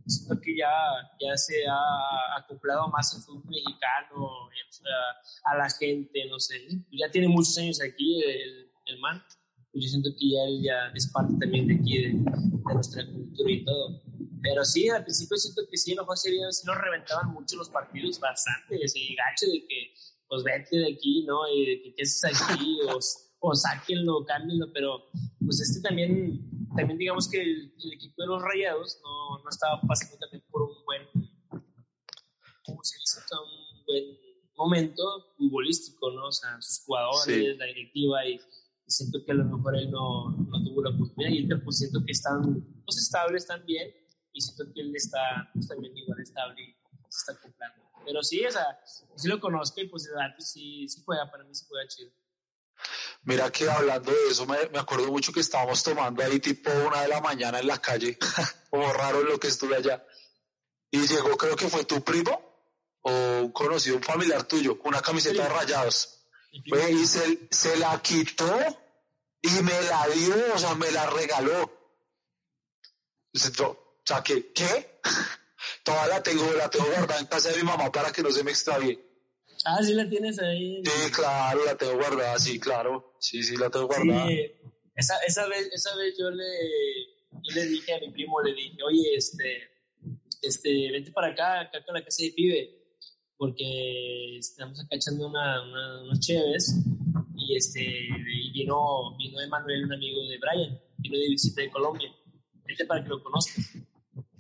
Siento que ya, ya se ha acoplado más al fútbol mexicano, o sea, a la gente, no sé. Ya tiene muchos años aquí el, el man. Pues yo siento que ya él ya es parte también de aquí, de, de nuestra cultura y todo. Pero sí, al principio siento que sí, a lo mejor sería, sí nos reventaban mucho los partidos, bastante, ese gacho de que, pues vete de aquí, ¿no? Y de que qué haces aquí, o, o sáquenlo, cámbienlo, pero pues este también, también digamos que el, el equipo de los Rayados no, no estaba pasando también por un buen, ¿cómo se dice? Un buen momento futbolístico, ¿no? O sea, sus jugadores, Sí. la directiva y, y siento que a lo mejor él no, no tuvo la oportunidad y ahorita pues siento que están pues estables también y siento que él está pues también igual estable y se está acoplando. Pero sí, o sea, sí lo conozco y pues el dato sí, sí juega, para mí sí juega chido. Mira que hablando de eso, me, me acuerdo mucho que estábamos tomando ahí tipo una de la mañana en la calle, como raro lo que estuve allá. Y llegó, creo que fue tu primo o un conocido, un familiar tuyo, con una camiseta de rayados. Y se, se la quitó y me la dio, o sea, me la regaló. O sea, que, ¿qué? Toda la tengo, la tengo guardada en casa de mi mamá para que no se me extravíe. Ah, sí la tienes ahí. Sí, claro, la tengo guardada, sí, claro. Sí, sí, la tengo guardada. Sí, esa, esa, vez, esa vez yo le, yo le dije a mi primo, le dije, oye, este, este, vente para acá, acá con la casa de pibe, porque estamos acá echando una, una, unos chéves, y este, y vino, vino Emanuel, un amigo de Brian, vino de visita de Colombia, vente para que lo conozcas.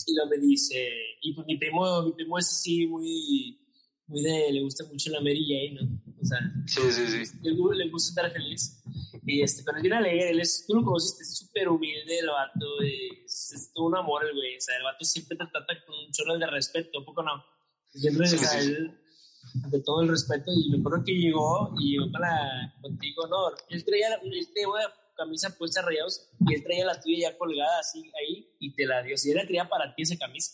Y luego me dice, y pues mi primo, mi primo es así muy, muy de, le gusta mucho la Mary Jane, ¿no? O sea, Sí, sí, sí. le, le gusta estar feliz. Y este, pero es bien alegre, él es, tú lo conociste, es súper humilde el vato, es, es todo un amor el güey, o sea, el vato siempre te trata con un chorro de respeto, ¿un poco no? Siempre, Sí, sí. él, de todo el respeto, y me acuerdo que llegó, y llegó la, contigo, no, él traía, él traía una camisa puesta rayados, y él traía la tuya ya colgada así ahí, y te la dio, si él la traía para ti esa camisa,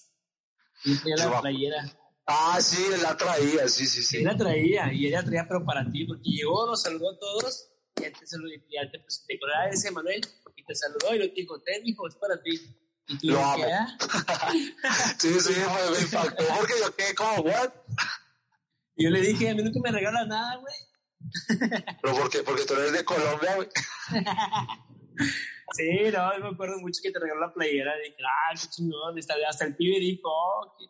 y él traía la playera. Ah, sí, él la traía, sí, sí, Sí, sí. la traía y ella traía, pero para ti, porque llegó, nos saludó a todos y él te saludó y ya te presenté con ah, ese Manuel y te saludó y lo dijo, ten, hijo, es para ti. Y tú Lo amo. ah. Sí, sí, me, impactó porque yo quedé como, ¿what? Y yo le dije, a mí nunca me regalas nada, güey. ¿Pero por qué? Porque tú eres de Colombia, güey. sí, no, me acuerdo mucho que te regaló la playera. Dije, ah, qué chingón. Hasta el pibe dijo, oh, qué,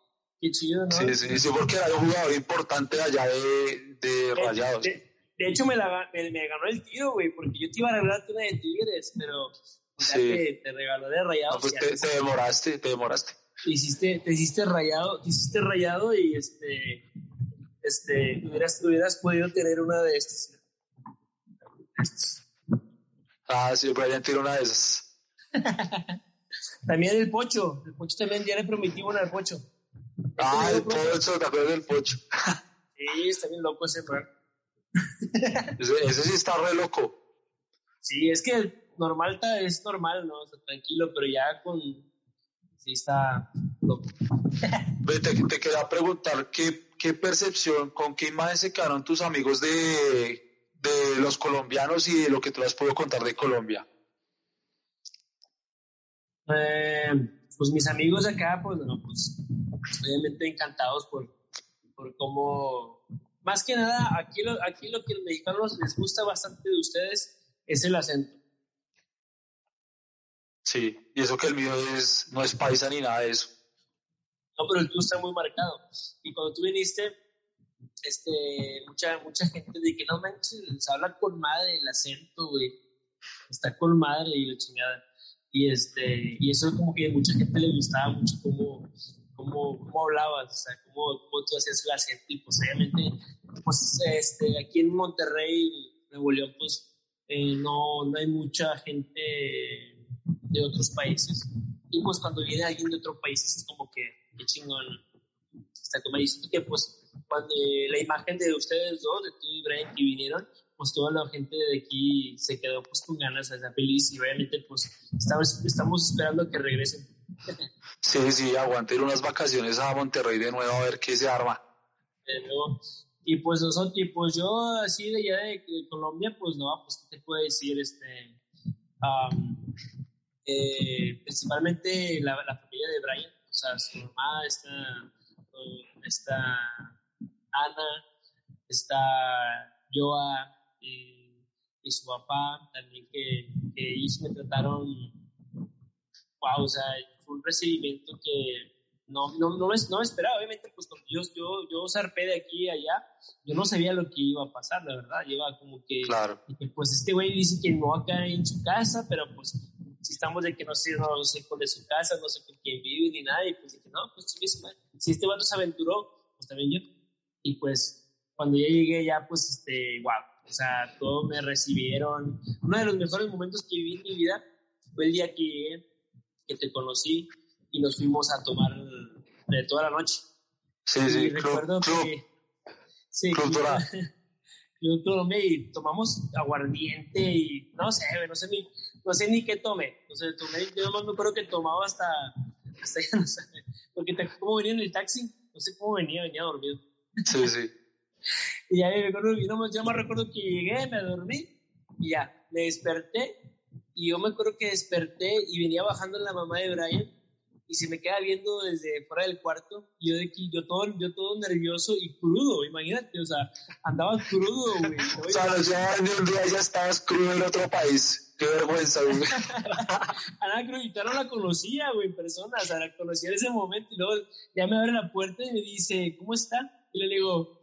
chido, ¿no? Sí, sí, sí, porque era un jugador importante allá de, de Rayados. De, hecho, me, la, me, ganó el tío, güey, porque yo te iba a regalar una de Tigres, pero ya te, te, regaló de Rayados. No, pues te, te demoraste, te demoraste. Te hiciste, te hiciste rayado, te hiciste rayado y este este, hubieras, hubieras podido tener una de estas. Ah, sí, Brian tiene una de esas. también el Pocho, el Pocho también ya le prometí una al Pocho. Ah, el Pocho, ¿te acuerdas del Pocho? sí, está bien loco ese man. ese, sí está re loco. Sí, es que normal es normal, ¿no? tranquilo, pero ya con... Sí está loco. te, te quería preguntar, ¿qué ¿qué percepción, con qué imagen se quedaron tus amigos de, de los colombianos y de lo que tú has podido contar de Colombia? Eh, pues mis amigos acá, pues, bueno, pues obviamente encantados por, por cómo, más que nada, aquí lo, aquí lo que los mexicanos les gusta bastante de ustedes es el acento. Sí, y eso que el mío es, no es paisa ni nada de eso. No, pero el tuyo está muy marcado. Y cuando tú viniste, este, mucha, mucha gente de que no manches, habla con madre el acento, güey. Está con madre y la chingada. Y, este, y eso como que a mucha gente le gustaba mucho cómo, cómo, cómo hablabas, o sea, cómo, cómo, tú hacías el acento. Pues obviamente, pues este, aquí en Monterrey, Nuevo León, pues eh, no, no hay mucha gente de otros países. Y pues cuando viene alguien de otro país es como que qué chingón. Hasta que me dices que pues cuando la imagen de ustedes dos, de tú y Brian, que vinieron, pues toda la gente de aquí se quedó pues con ganas, de estar feliz y obviamente pues estamos, estamos esperando que regresen. Sí, sí, aguanten unas vacaciones a Monterrey de nuevo a ver qué se arma. y pues y pues yo así de allá de, Colombia, pues no, pues qué te puedo decir, este, eh, principalmente la, familia de Brian, o sea, su mamá está, está Ana, está Joa y, su papá también que, ellos me trataron, wow, o sea, fue un recibimiento que no, no, no, no esperaba, obviamente, pues cuando yo, yo, yo zarpé de aquí a allá, yo no sabía lo que iba a pasar, la verdad, lleva como que, claro. pues este güey dice que no acá en su casa, pero pues si estamos de que no sé, no sé con de su casa, no sé con quién vive ni nada, y pues dije, no, pues si este vato se aventuró, pues también yo. Y pues cuando ya llegué ya, pues, este, wow, o sea, todos me recibieron. Uno de los mejores momentos que viví en mi vida fue el día que llegué, que te conocí y nos fuimos a tomar de toda la noche. Sí, sí, y recuerdo que... Sí, yo tomé y tomamos aguardiente y no sé, no sé ni, no sé ni qué tomé. No sé, tomé, yo no me acuerdo que tomaba hasta, hasta ya no sé, porque te, cómo venía en el taxi, no sé cómo venía, venía dormido. Sí, sí. y ya me acuerdo, no, yo me recuerdo que llegué, me dormí y ya, me desperté y yo me acuerdo que desperté y venía bajando la mamá de Brian y se me queda viendo desde fuera del cuarto. Y yo de aquí, yo todo, yo todo nervioso y crudo, imagínate, o sea, andaba crudo, güey. o sea, ya en un día ya estabas crudo en otro país. Qué vergüenza, güey. Ana Cruz, yo no la conocía, güey, en persona, o sea, la conocía en ese momento y luego ya me abre la puerta y me dice, ¿cómo está? Y le digo,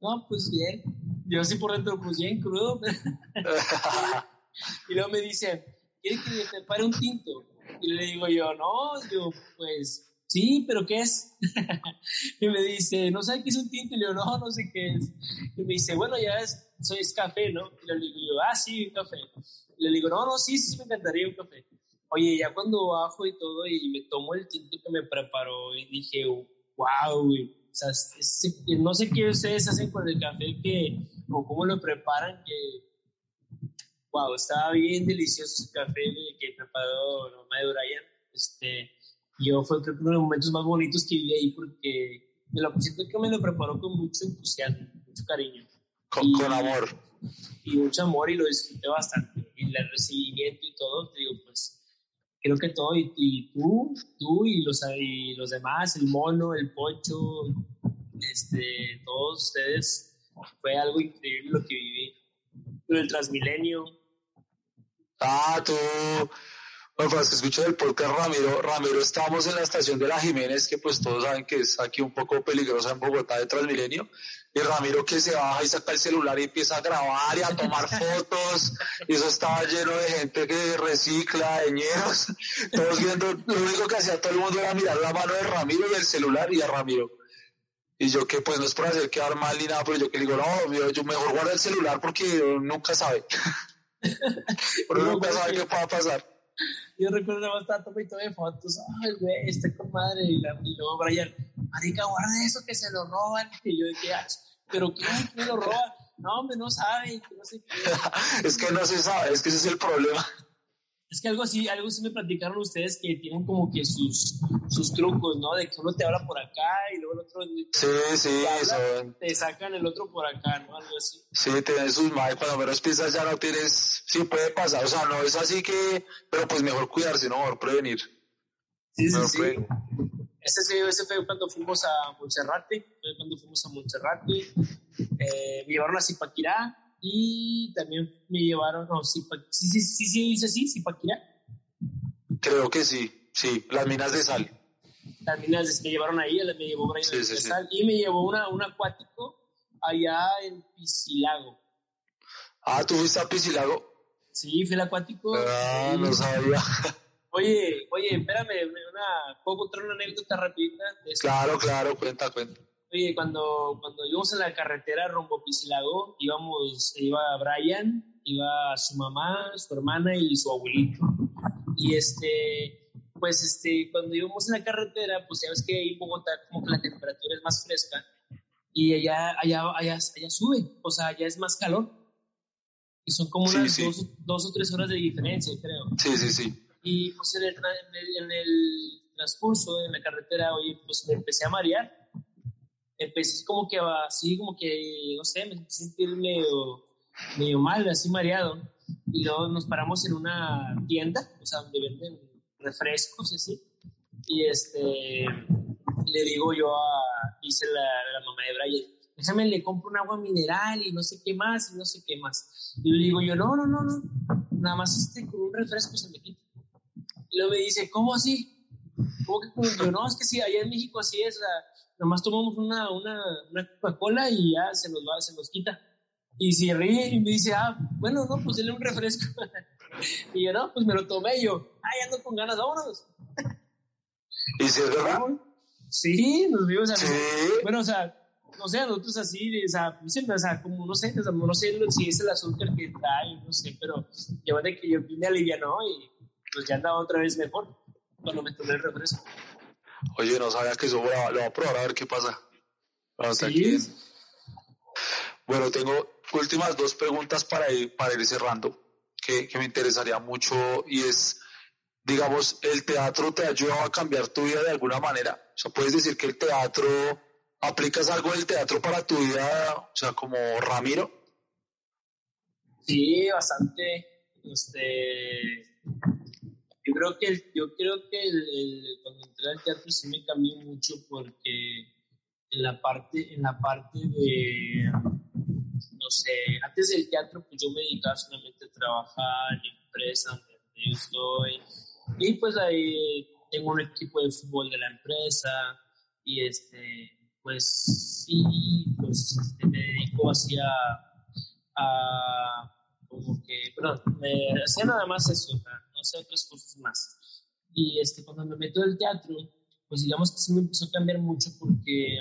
no, pues bien. Yo así por dentro, pues bien, crudo. y luego me dice, ¿quieres que te pare un tinto? Y le digo yo, no, digo, pues sí, pero ¿qué es? y me dice, no sé qué es un tinto. Y le digo, no, no sé qué es. Y me dice, bueno, ya es, soy es café, ¿no? Y le digo yo, ah, sí, un café. Y le digo, no, no, sí, sí, me encantaría un café. Oye, ya cuando bajo y todo, y me tomo el tinto que me preparó, y dije, wow, güey. O sea, no sé qué ustedes hacen con el café que, o cómo lo preparan, que wow, estaba bien delicioso ese café que preparó la mamá de Brian. Este, yo fue creo que uno de los momentos más bonitos que viví ahí porque me lo siento que me lo preparó con mucho entusiasmo, mucho cariño. Con, amor. Y mucho amor y lo disfruté bastante. Y el recibimiento y todo, te digo, pues creo que todo, y, tú, tú y los, y los demás, el mono, el pocho, este, todos ustedes fue algo increíble lo que viví. Pero el Transmilenio. Ah, tú, bueno, pues que escucho el podcast Ramiro, Ramiro, estábamos en la estación de la Jiménez, que pues todos saben que es aquí un poco peligrosa en Bogotá de Transmilenio, y Ramiro que se baja y saca el celular y empieza a grabar y a tomar fotos, y eso estaba lleno de gente que recicla, de ñeros, todos viendo, lo único que hacía todo el mundo era mirar la mano de Ramiro y el celular y a Ramiro. Y yo que pues no es por hacer quedar mal ni nada, pero yo que digo, no, yo mejor guardo el celular porque nunca sabe. Pero nunca sabe qué pueda pasar. Yo recuerdo que estaba tomando de fotos, ay, güey, está con madre. Y, luego Brian, marica, guarda eso que se lo roban. Y yo dije, ah, pero ¿qué? ¿Quién lo roba? No, hombre, no sabe, no sé qué. es que no se sabe, es que ese es el problema. Es que algo así, algo sí me platicaron ustedes que tienen como que sus, sus trucos, ¿no? De que uno te habla por acá y luego el otro sí, sí, te, te sacan el otro por acá, ¿no? Algo así. Sí, tienes sus madres, cuando menos piensas ya no tienes, sí puede pasar, o sea, no es así que, pero pues mejor cuidarse, ¿no? Mejor prevenir. Sí, sí, sí. Ese, ese fue cuando fuimos a Monserrate, fue cuando fuimos a Monserrate, eh, me llevaron a Zipaquirá, y también me llevaron, no, sí, sí, sí, sí, sí, dice así, Zipaquirá. Creo que sí, sí, las minas de sal. Las minas de, me llevaron ahí, me llevó por ahí de sal y me llevó una, un acuático allá en Piscilago. Ah, ¿tú fuiste a Piscilago? Sí, fui al acuático. Ah, no sabía. Oye, oye, espérame, una, ¿puedo contar una anécdota rapidita? Claro, claro, cuenta, cuenta. Oye, cuando, cuando íbamos en la carretera rumbo Piscilago, íbamos, iba Brian, iba su mamá, su hermana y su abuelito. Y este, pues este, cuando íbamos en la carretera, pues ya ves que ahí en Bogotá como que la temperatura es más fresca y allá, allá, allá, allá sube, o sea, allá es más calor. Y son como unas Dos, o tres horas de diferencia, creo. Sí, sí, sí. Y pues en el, en el, en el transcurso, en la carretera, oye, pues me empecé a marear empecé como que así, como que, no sé, me empecé a sentir medio, medio mal, así mareado. Y luego nos paramos en una tienda, o sea, donde venden refrescos y así. Y este, le digo yo a, la, la mamá de Brian, déjame, le compro un agua mineral y no sé qué más, y no sé qué más. Y le digo yo, no, no, no, no, nada más este, con un refresco se me quita. Y luego me dice, ¿cómo así? ¿Cómo que yo, no, es que sí, allá en México así es, la, nomás tomamos una, una, una Coca-Cola y ya se nos va, se nos quita. Y se ríe y me dice, ah, bueno, no, pues dale un refresco. y yo, no, pues me lo tomé y yo, ay, ando con ganas, vámonos. ¿Y si es verdad? Sí, nos vimos así. Bueno, o sea, no sé, nosotros así, o sea, siempre, o sea, como no sé, no sé si es el azúcar que trae, no sé, pero lleva de que yo vine alivianó y pues ya andaba otra vez mejor cuando me tomé el refresco. Oye, no sabía que eso lo, va a probar a ver qué pasa. Bueno, tengo últimas dos preguntas para ir, para ir cerrando, que, que me interesaría mucho y es, digamos, ¿el teatro te ha ayudado a cambiar tu vida de alguna manera? O sea, ¿puedes decir que el teatro, aplicas algo del teatro para tu vida, o sea, como Ramiro? Sí, bastante. Este, yo creo que, yo creo que cuando entré al teatro sí me cambió mucho porque en la parte, en la parte de, no sé, antes del teatro pues yo me dedicaba solamente a trabajar en empresa donde yo estoy y pues ahí tengo un equipo de fútbol de la empresa y este, pues sí, pues este, me dedico hacia a, como que, perdón, me hacía nada más eso, hacer otras cosas más. Y este, cuando me meto el teatro, pues digamos que sí me empezó a cambiar mucho porque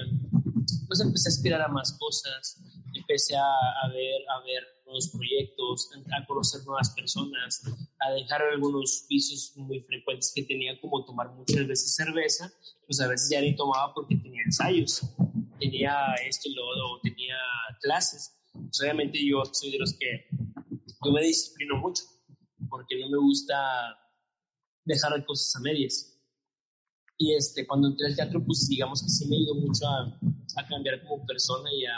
pues empecé a aspirar a más cosas, empecé a, a, ver, a ver nuevos proyectos, a conocer nuevas personas, a dejar algunos vicios muy frecuentes que tenía, como tomar muchas veces cerveza, pues a veces ya ni tomaba porque tenía ensayos, tenía esto y lo otro, tenía clases. Pues obviamente yo soy de los que yo me disciplino mucho porque no me gusta dejar cosas a medias. Y este, cuando entré al teatro, pues digamos que sí me ido mucho a, a cambiar como persona y a,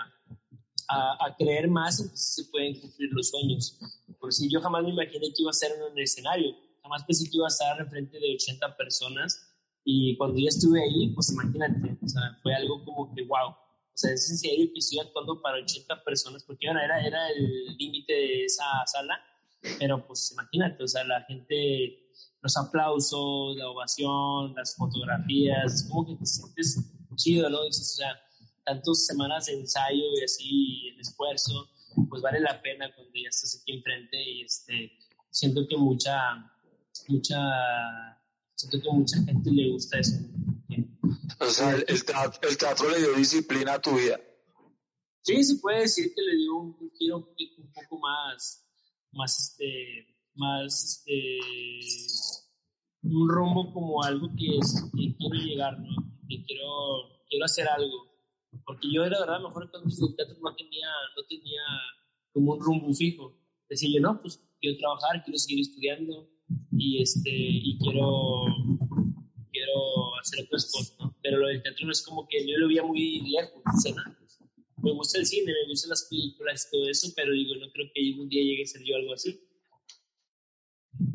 a, a, creer más en que se pueden cumplir los sueños. Por si yo jamás me imaginé que iba a estar en un escenario, jamás pensé que iba a estar enfrente de 80 personas y cuando ya estuve ahí, pues imagínate, o sea, fue algo como que wow. O sea, es en serio que estoy actuando para 80 personas, porque bueno, era, era el límite de esa sala, pero pues imagínate, o sea, la gente, los aplausos, la ovación, las fotografías, es como que te sientes chido, ¿no? Dices, o sea, tantas semanas de ensayo y así, el esfuerzo, pues vale la pena cuando ya estás aquí enfrente y este, siento que mucha, mucha, siento que mucha gente le gusta eso. O sea, el, teatro, le dio disciplina a tu vida. Sí, se puede decir que le dio un, giro un, poco más, más, este, más, este, un rumbo como algo que, es, que quiero llegar, ¿no? Que quiero, quiero hacer algo. Porque yo, la verdad, mejor cuando el teatro no tenía, no tenía como un rumbo fijo. Decía yo, no, pues quiero trabajar, quiero seguir estudiando y, este, y quiero, quiero hacer otras cosas, ¿no? Pero lo del teatro no es como que yo lo veía muy lejos, Me gusta el cine, me gustan las películas y todo eso, pero digo, no creo que algún día llegue a ser yo algo así.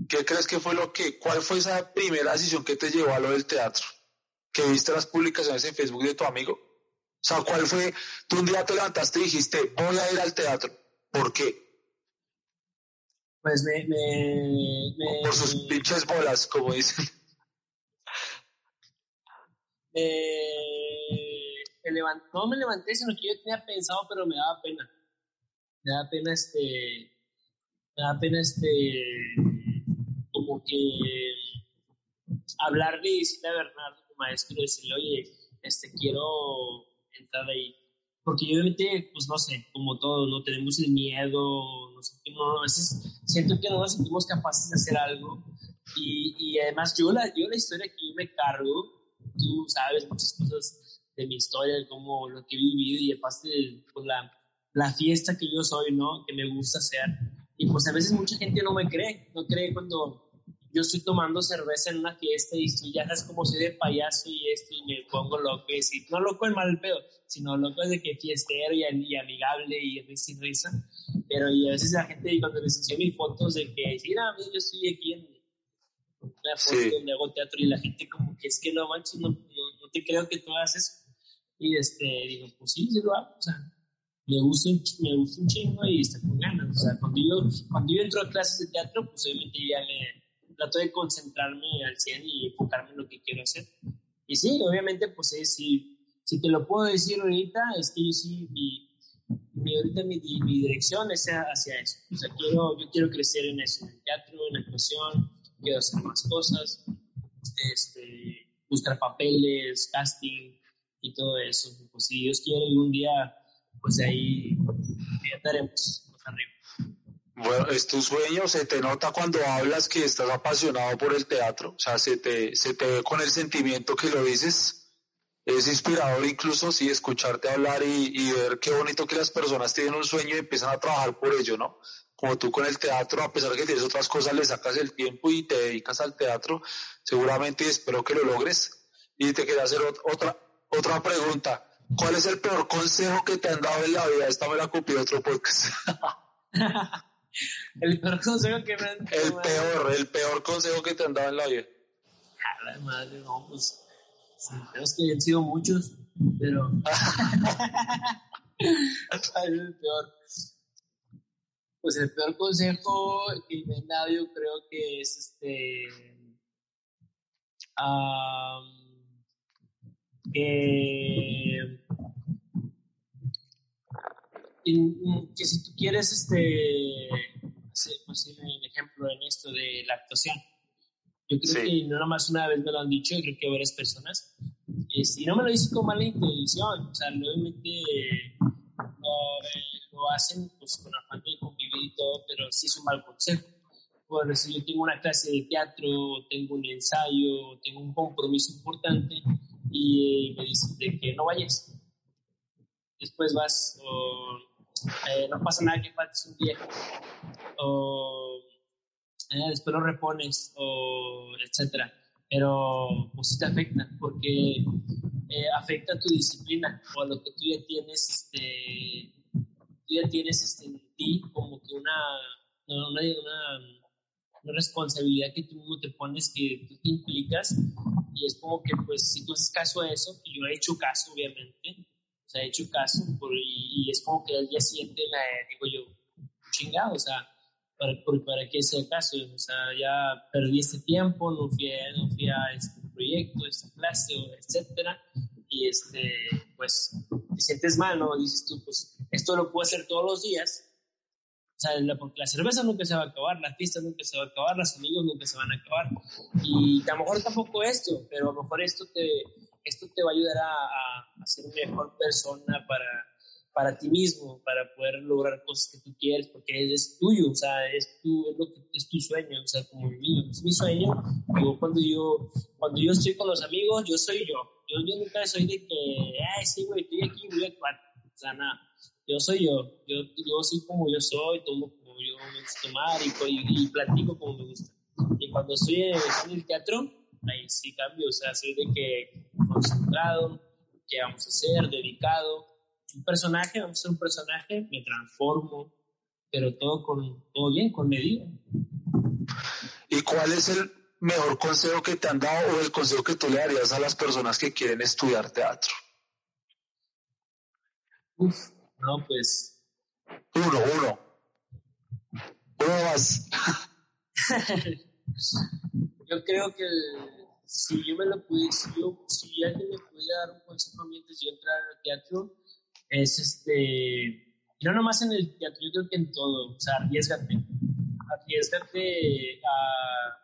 ¿Qué crees que fue lo que, cuál fue esa primera decisión que te llevó a lo del teatro? ¿Que viste las publicaciones en Facebook de tu amigo? O sea, ¿cuál fue? Tú un día te levantaste y dijiste, voy a ir al teatro. ¿Por qué? Pues me... me, me Por sus pinches bolas, como dicen. no me levanté, sino que yo tenía pensado, pero me daba pena. Me daba pena este... Me daba pena este... Como que hablarle y decirle a Bernardo, como maestro, decirle, oye, este, quiero entrar ahí porque obviamente, pues no sé, como todos, ¿no? Tenemos el miedo, no sé, no, a veces siento que no nos sentimos capaces de hacer algo. Y, y además yo la, yo la historia que yo me cargo, tú sabes muchas cosas de mi historia, de cómo lo que he vivido y aparte de pues, la, la fiesta que yo soy, ¿no? Que me gusta hacer. Y pues a veces mucha gente no me cree, no cree cuando yo estoy tomando cerveza en una fiesta y estoy, ya sabes como soy de payaso y esto y me pongo loco y no loco en mal pedo, sino loco de que fiestero y, amigable y risa y risa, pero y a veces la gente cuando les enseño mis fotos de que, mira, yo estoy aquí en una foto donde hago teatro y la gente como que es que no manches, no, no, te creo que tú haces y este, digo, pues sí, sí lo hago, o sea, me gusta un, me gusta un chingo y está con ganas, o sea, cuando yo, cuando yo entro a clases de teatro, pues obviamente ya me trato de concentrarme al 100 y enfocarme en lo que quiero hacer. Y sí, obviamente, pues es, si, si te lo puedo decir ahorita, es que yo sí, mi, mi ahorita mi, mi, dirección es hacia eso. O sea, quiero, yo quiero crecer en eso, en el teatro, en la actuación, quiero hacer más cosas, este, buscar papeles, casting y todo eso. Pues si Dios quiere algún día, pues ahí estaremos más arriba. Bueno, es tu sueño, se te nota cuando hablas que estás apasionado por el teatro, o sea, se te, se te ve con el sentimiento que lo dices. Es inspirador incluso, sí, escucharte hablar y, y ver qué bonito que las personas tienen un sueño y empiezan a trabajar por ello, ¿no? Como tú con el teatro, a pesar que tienes otras cosas, le sacas el tiempo y te dedicas al teatro, seguramente espero que lo logres. Y te quería hacer otra, otra pregunta. ¿Cuál es el peor consejo que te han dado en la vida? Esta me la copié otro podcast. El peor consejo que me han dado. El peor, el peor consejo que te han dado en la vida. A la madre, no, pues. Creo que han sido muchos, pero. el peor. Pues el peor consejo que me han dado, yo creo que es este. Que que si tú quieres este, hacer pues, un ejemplo en esto de la actuación, yo creo que no nomás una vez me lo han dicho, yo creo que varias personas, y no me lo dicen con mala intención, o sea, obviamente lo, eh, lo, hacen pues, con afán de convivir y todo, pero sí es un mal consejo. Por si yo tengo una clase de teatro, tengo un ensayo, tengo un compromiso importante y me dicen de que no vayas. Después vas o eh, no pasa nada que faltes un día, o eh, después lo repones, o etcétera. Pero pues sí te afecta, porque eh, afecta tu disciplina, o lo que tú ya tienes, este, tú ya tienes este, en ti como que una, una, una responsabilidad que tú te pones, que tú te implicas, y es como que pues si tú haces caso a eso, y yo he hecho caso obviamente, o sea, he hecho caso por, y, es como que al día siguiente la digo yo, chingado, o sea, ¿para, para qué ese caso? O sea, ya perdí este tiempo, no fui, no fui a este proyecto, esta clase, etcétera, y este, pues te sientes mal, ¿no? Dices tú, pues esto lo puedo hacer todos los días, o sea, la, porque la cerveza nunca se va a acabar, la fiesta nunca se va a acabar, los amigos nunca se van a acabar. Y a lo mejor tampoco esto, pero a lo mejor esto te, esto te va a ayudar a, a, ser mejor persona para, para ti mismo, para poder lograr cosas que tú quieres, porque es tuyo, o sea, es tu, es lo que, es tu sueño, o sea, como el mío, es mi sueño. Yo, cuando, yo, cuando yo estoy con los amigos, yo soy yo. Yo, yo nunca soy de que, ay, sí, güey, estoy aquí, voy a. O sea, nada yo soy yo, yo, yo soy como yo soy, tomo como yo me gusta tomar y, y, platico como me gusta. Y cuando estoy en, el teatro, ahí sí cambio, o sea, soy de que concentrado, qué vamos a hacer, dedicado. Un personaje, vamos a ser un personaje, me transformo, pero todo, con, todo bien, con medida. ¿Y cuál es el mejor consejo que te han dado o el consejo que tú le darías a las personas que quieren estudiar teatro? Uf, no, pues. Uno, uno. Uno más. yo creo que si yo me lo pudiese, si, yo, si alguien me pudiera dar un consejo mientras yo entrara al teatro, es este. no nomás en el teatro, yo creo que en todo. O sea, arriesgate. Arriesgate a,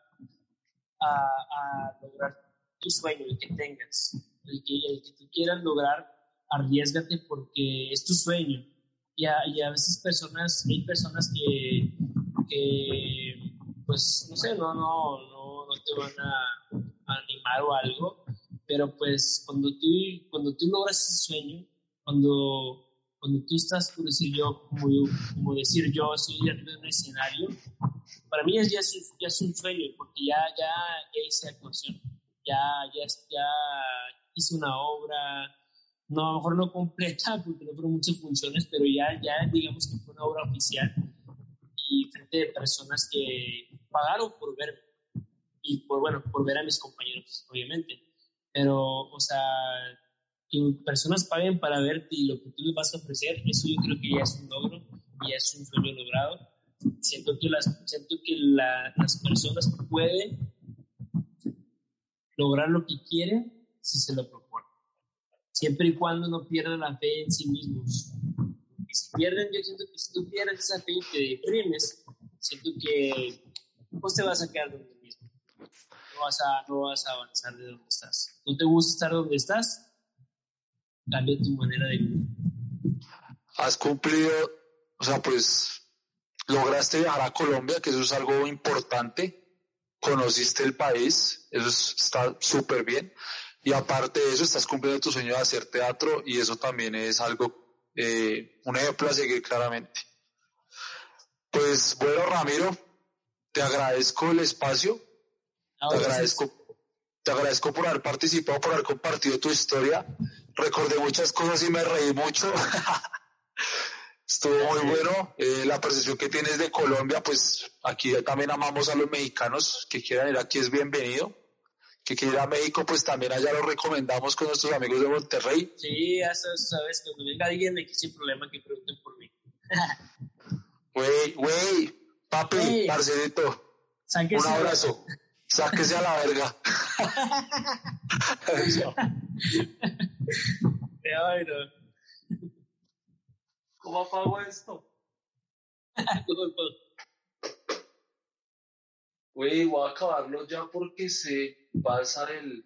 a, a lograr tu sueño, el que tengas, el que, el que tú quieras lograr arriesgate porque es tu sueño. Y a, y a veces personas, hay personas que, que, pues, no sé, no, no, no, no te van a, animar o algo, pero pues cuando tú, cuando tú logras ese sueño, cuando, cuando tú estás, por decir yo, como, como decir yo, estoy arriba de un escenario, para mí es, ya, es, ya es un sueño, porque ya, ya, ya hice actuación, ya, ya, ya hice una obra, no, a lo mejor no completa porque no fueron muchas funciones, pero ya, ya digamos que fue una obra oficial y frente de personas que pagaron por verme y por, bueno, por ver a mis compañeros, obviamente. Pero, o sea, que personas paguen para verte y lo que tú les vas a ofrecer, eso yo creo que ya es un logro y ya es un sueño logrado. Siento que las, siento que las personas pueden lograr lo que quieren si se lo proponen siempre y cuando no pierdan la fe en sí mismos. Y si pierden, yo siento que si tú pierdes esa fe y te deprimes, siento que pues te vas a quedar donde mismo. No vas a, no vas a avanzar de donde estás. ¿No te gusta estar donde estás? Cambia tu manera de vivir. Has cumplido, o sea, pues lograste viajar a Colombia, que eso es algo importante. Conociste el país, eso está súper bien. Y aparte de eso, estás cumpliendo tu sueño de hacer teatro y eso también es algo, eh, un ejemplo a seguir claramente. Pues bueno, Ramiro, te agradezco el espacio, te agradezco, te agradezco por haber participado, por haber compartido tu historia. Recordé muchas cosas y me reí mucho. Estuvo muy bueno. Eh, la percepción que tienes de Colombia, pues aquí también amamos a los mexicanos que quieran ir aquí es bienvenido que quiera a México, pues también allá lo recomendamos con nuestros amigos de Monterrey. Sí, ya sabes, cuando venga alguien aquí sin problema que pregunten por mí. Güey, güey, papi, Marcelito, un abrazo. Sáquese a la verga. ¿Cómo apago esto? Güey, voy a acabarlo ya porque se va a el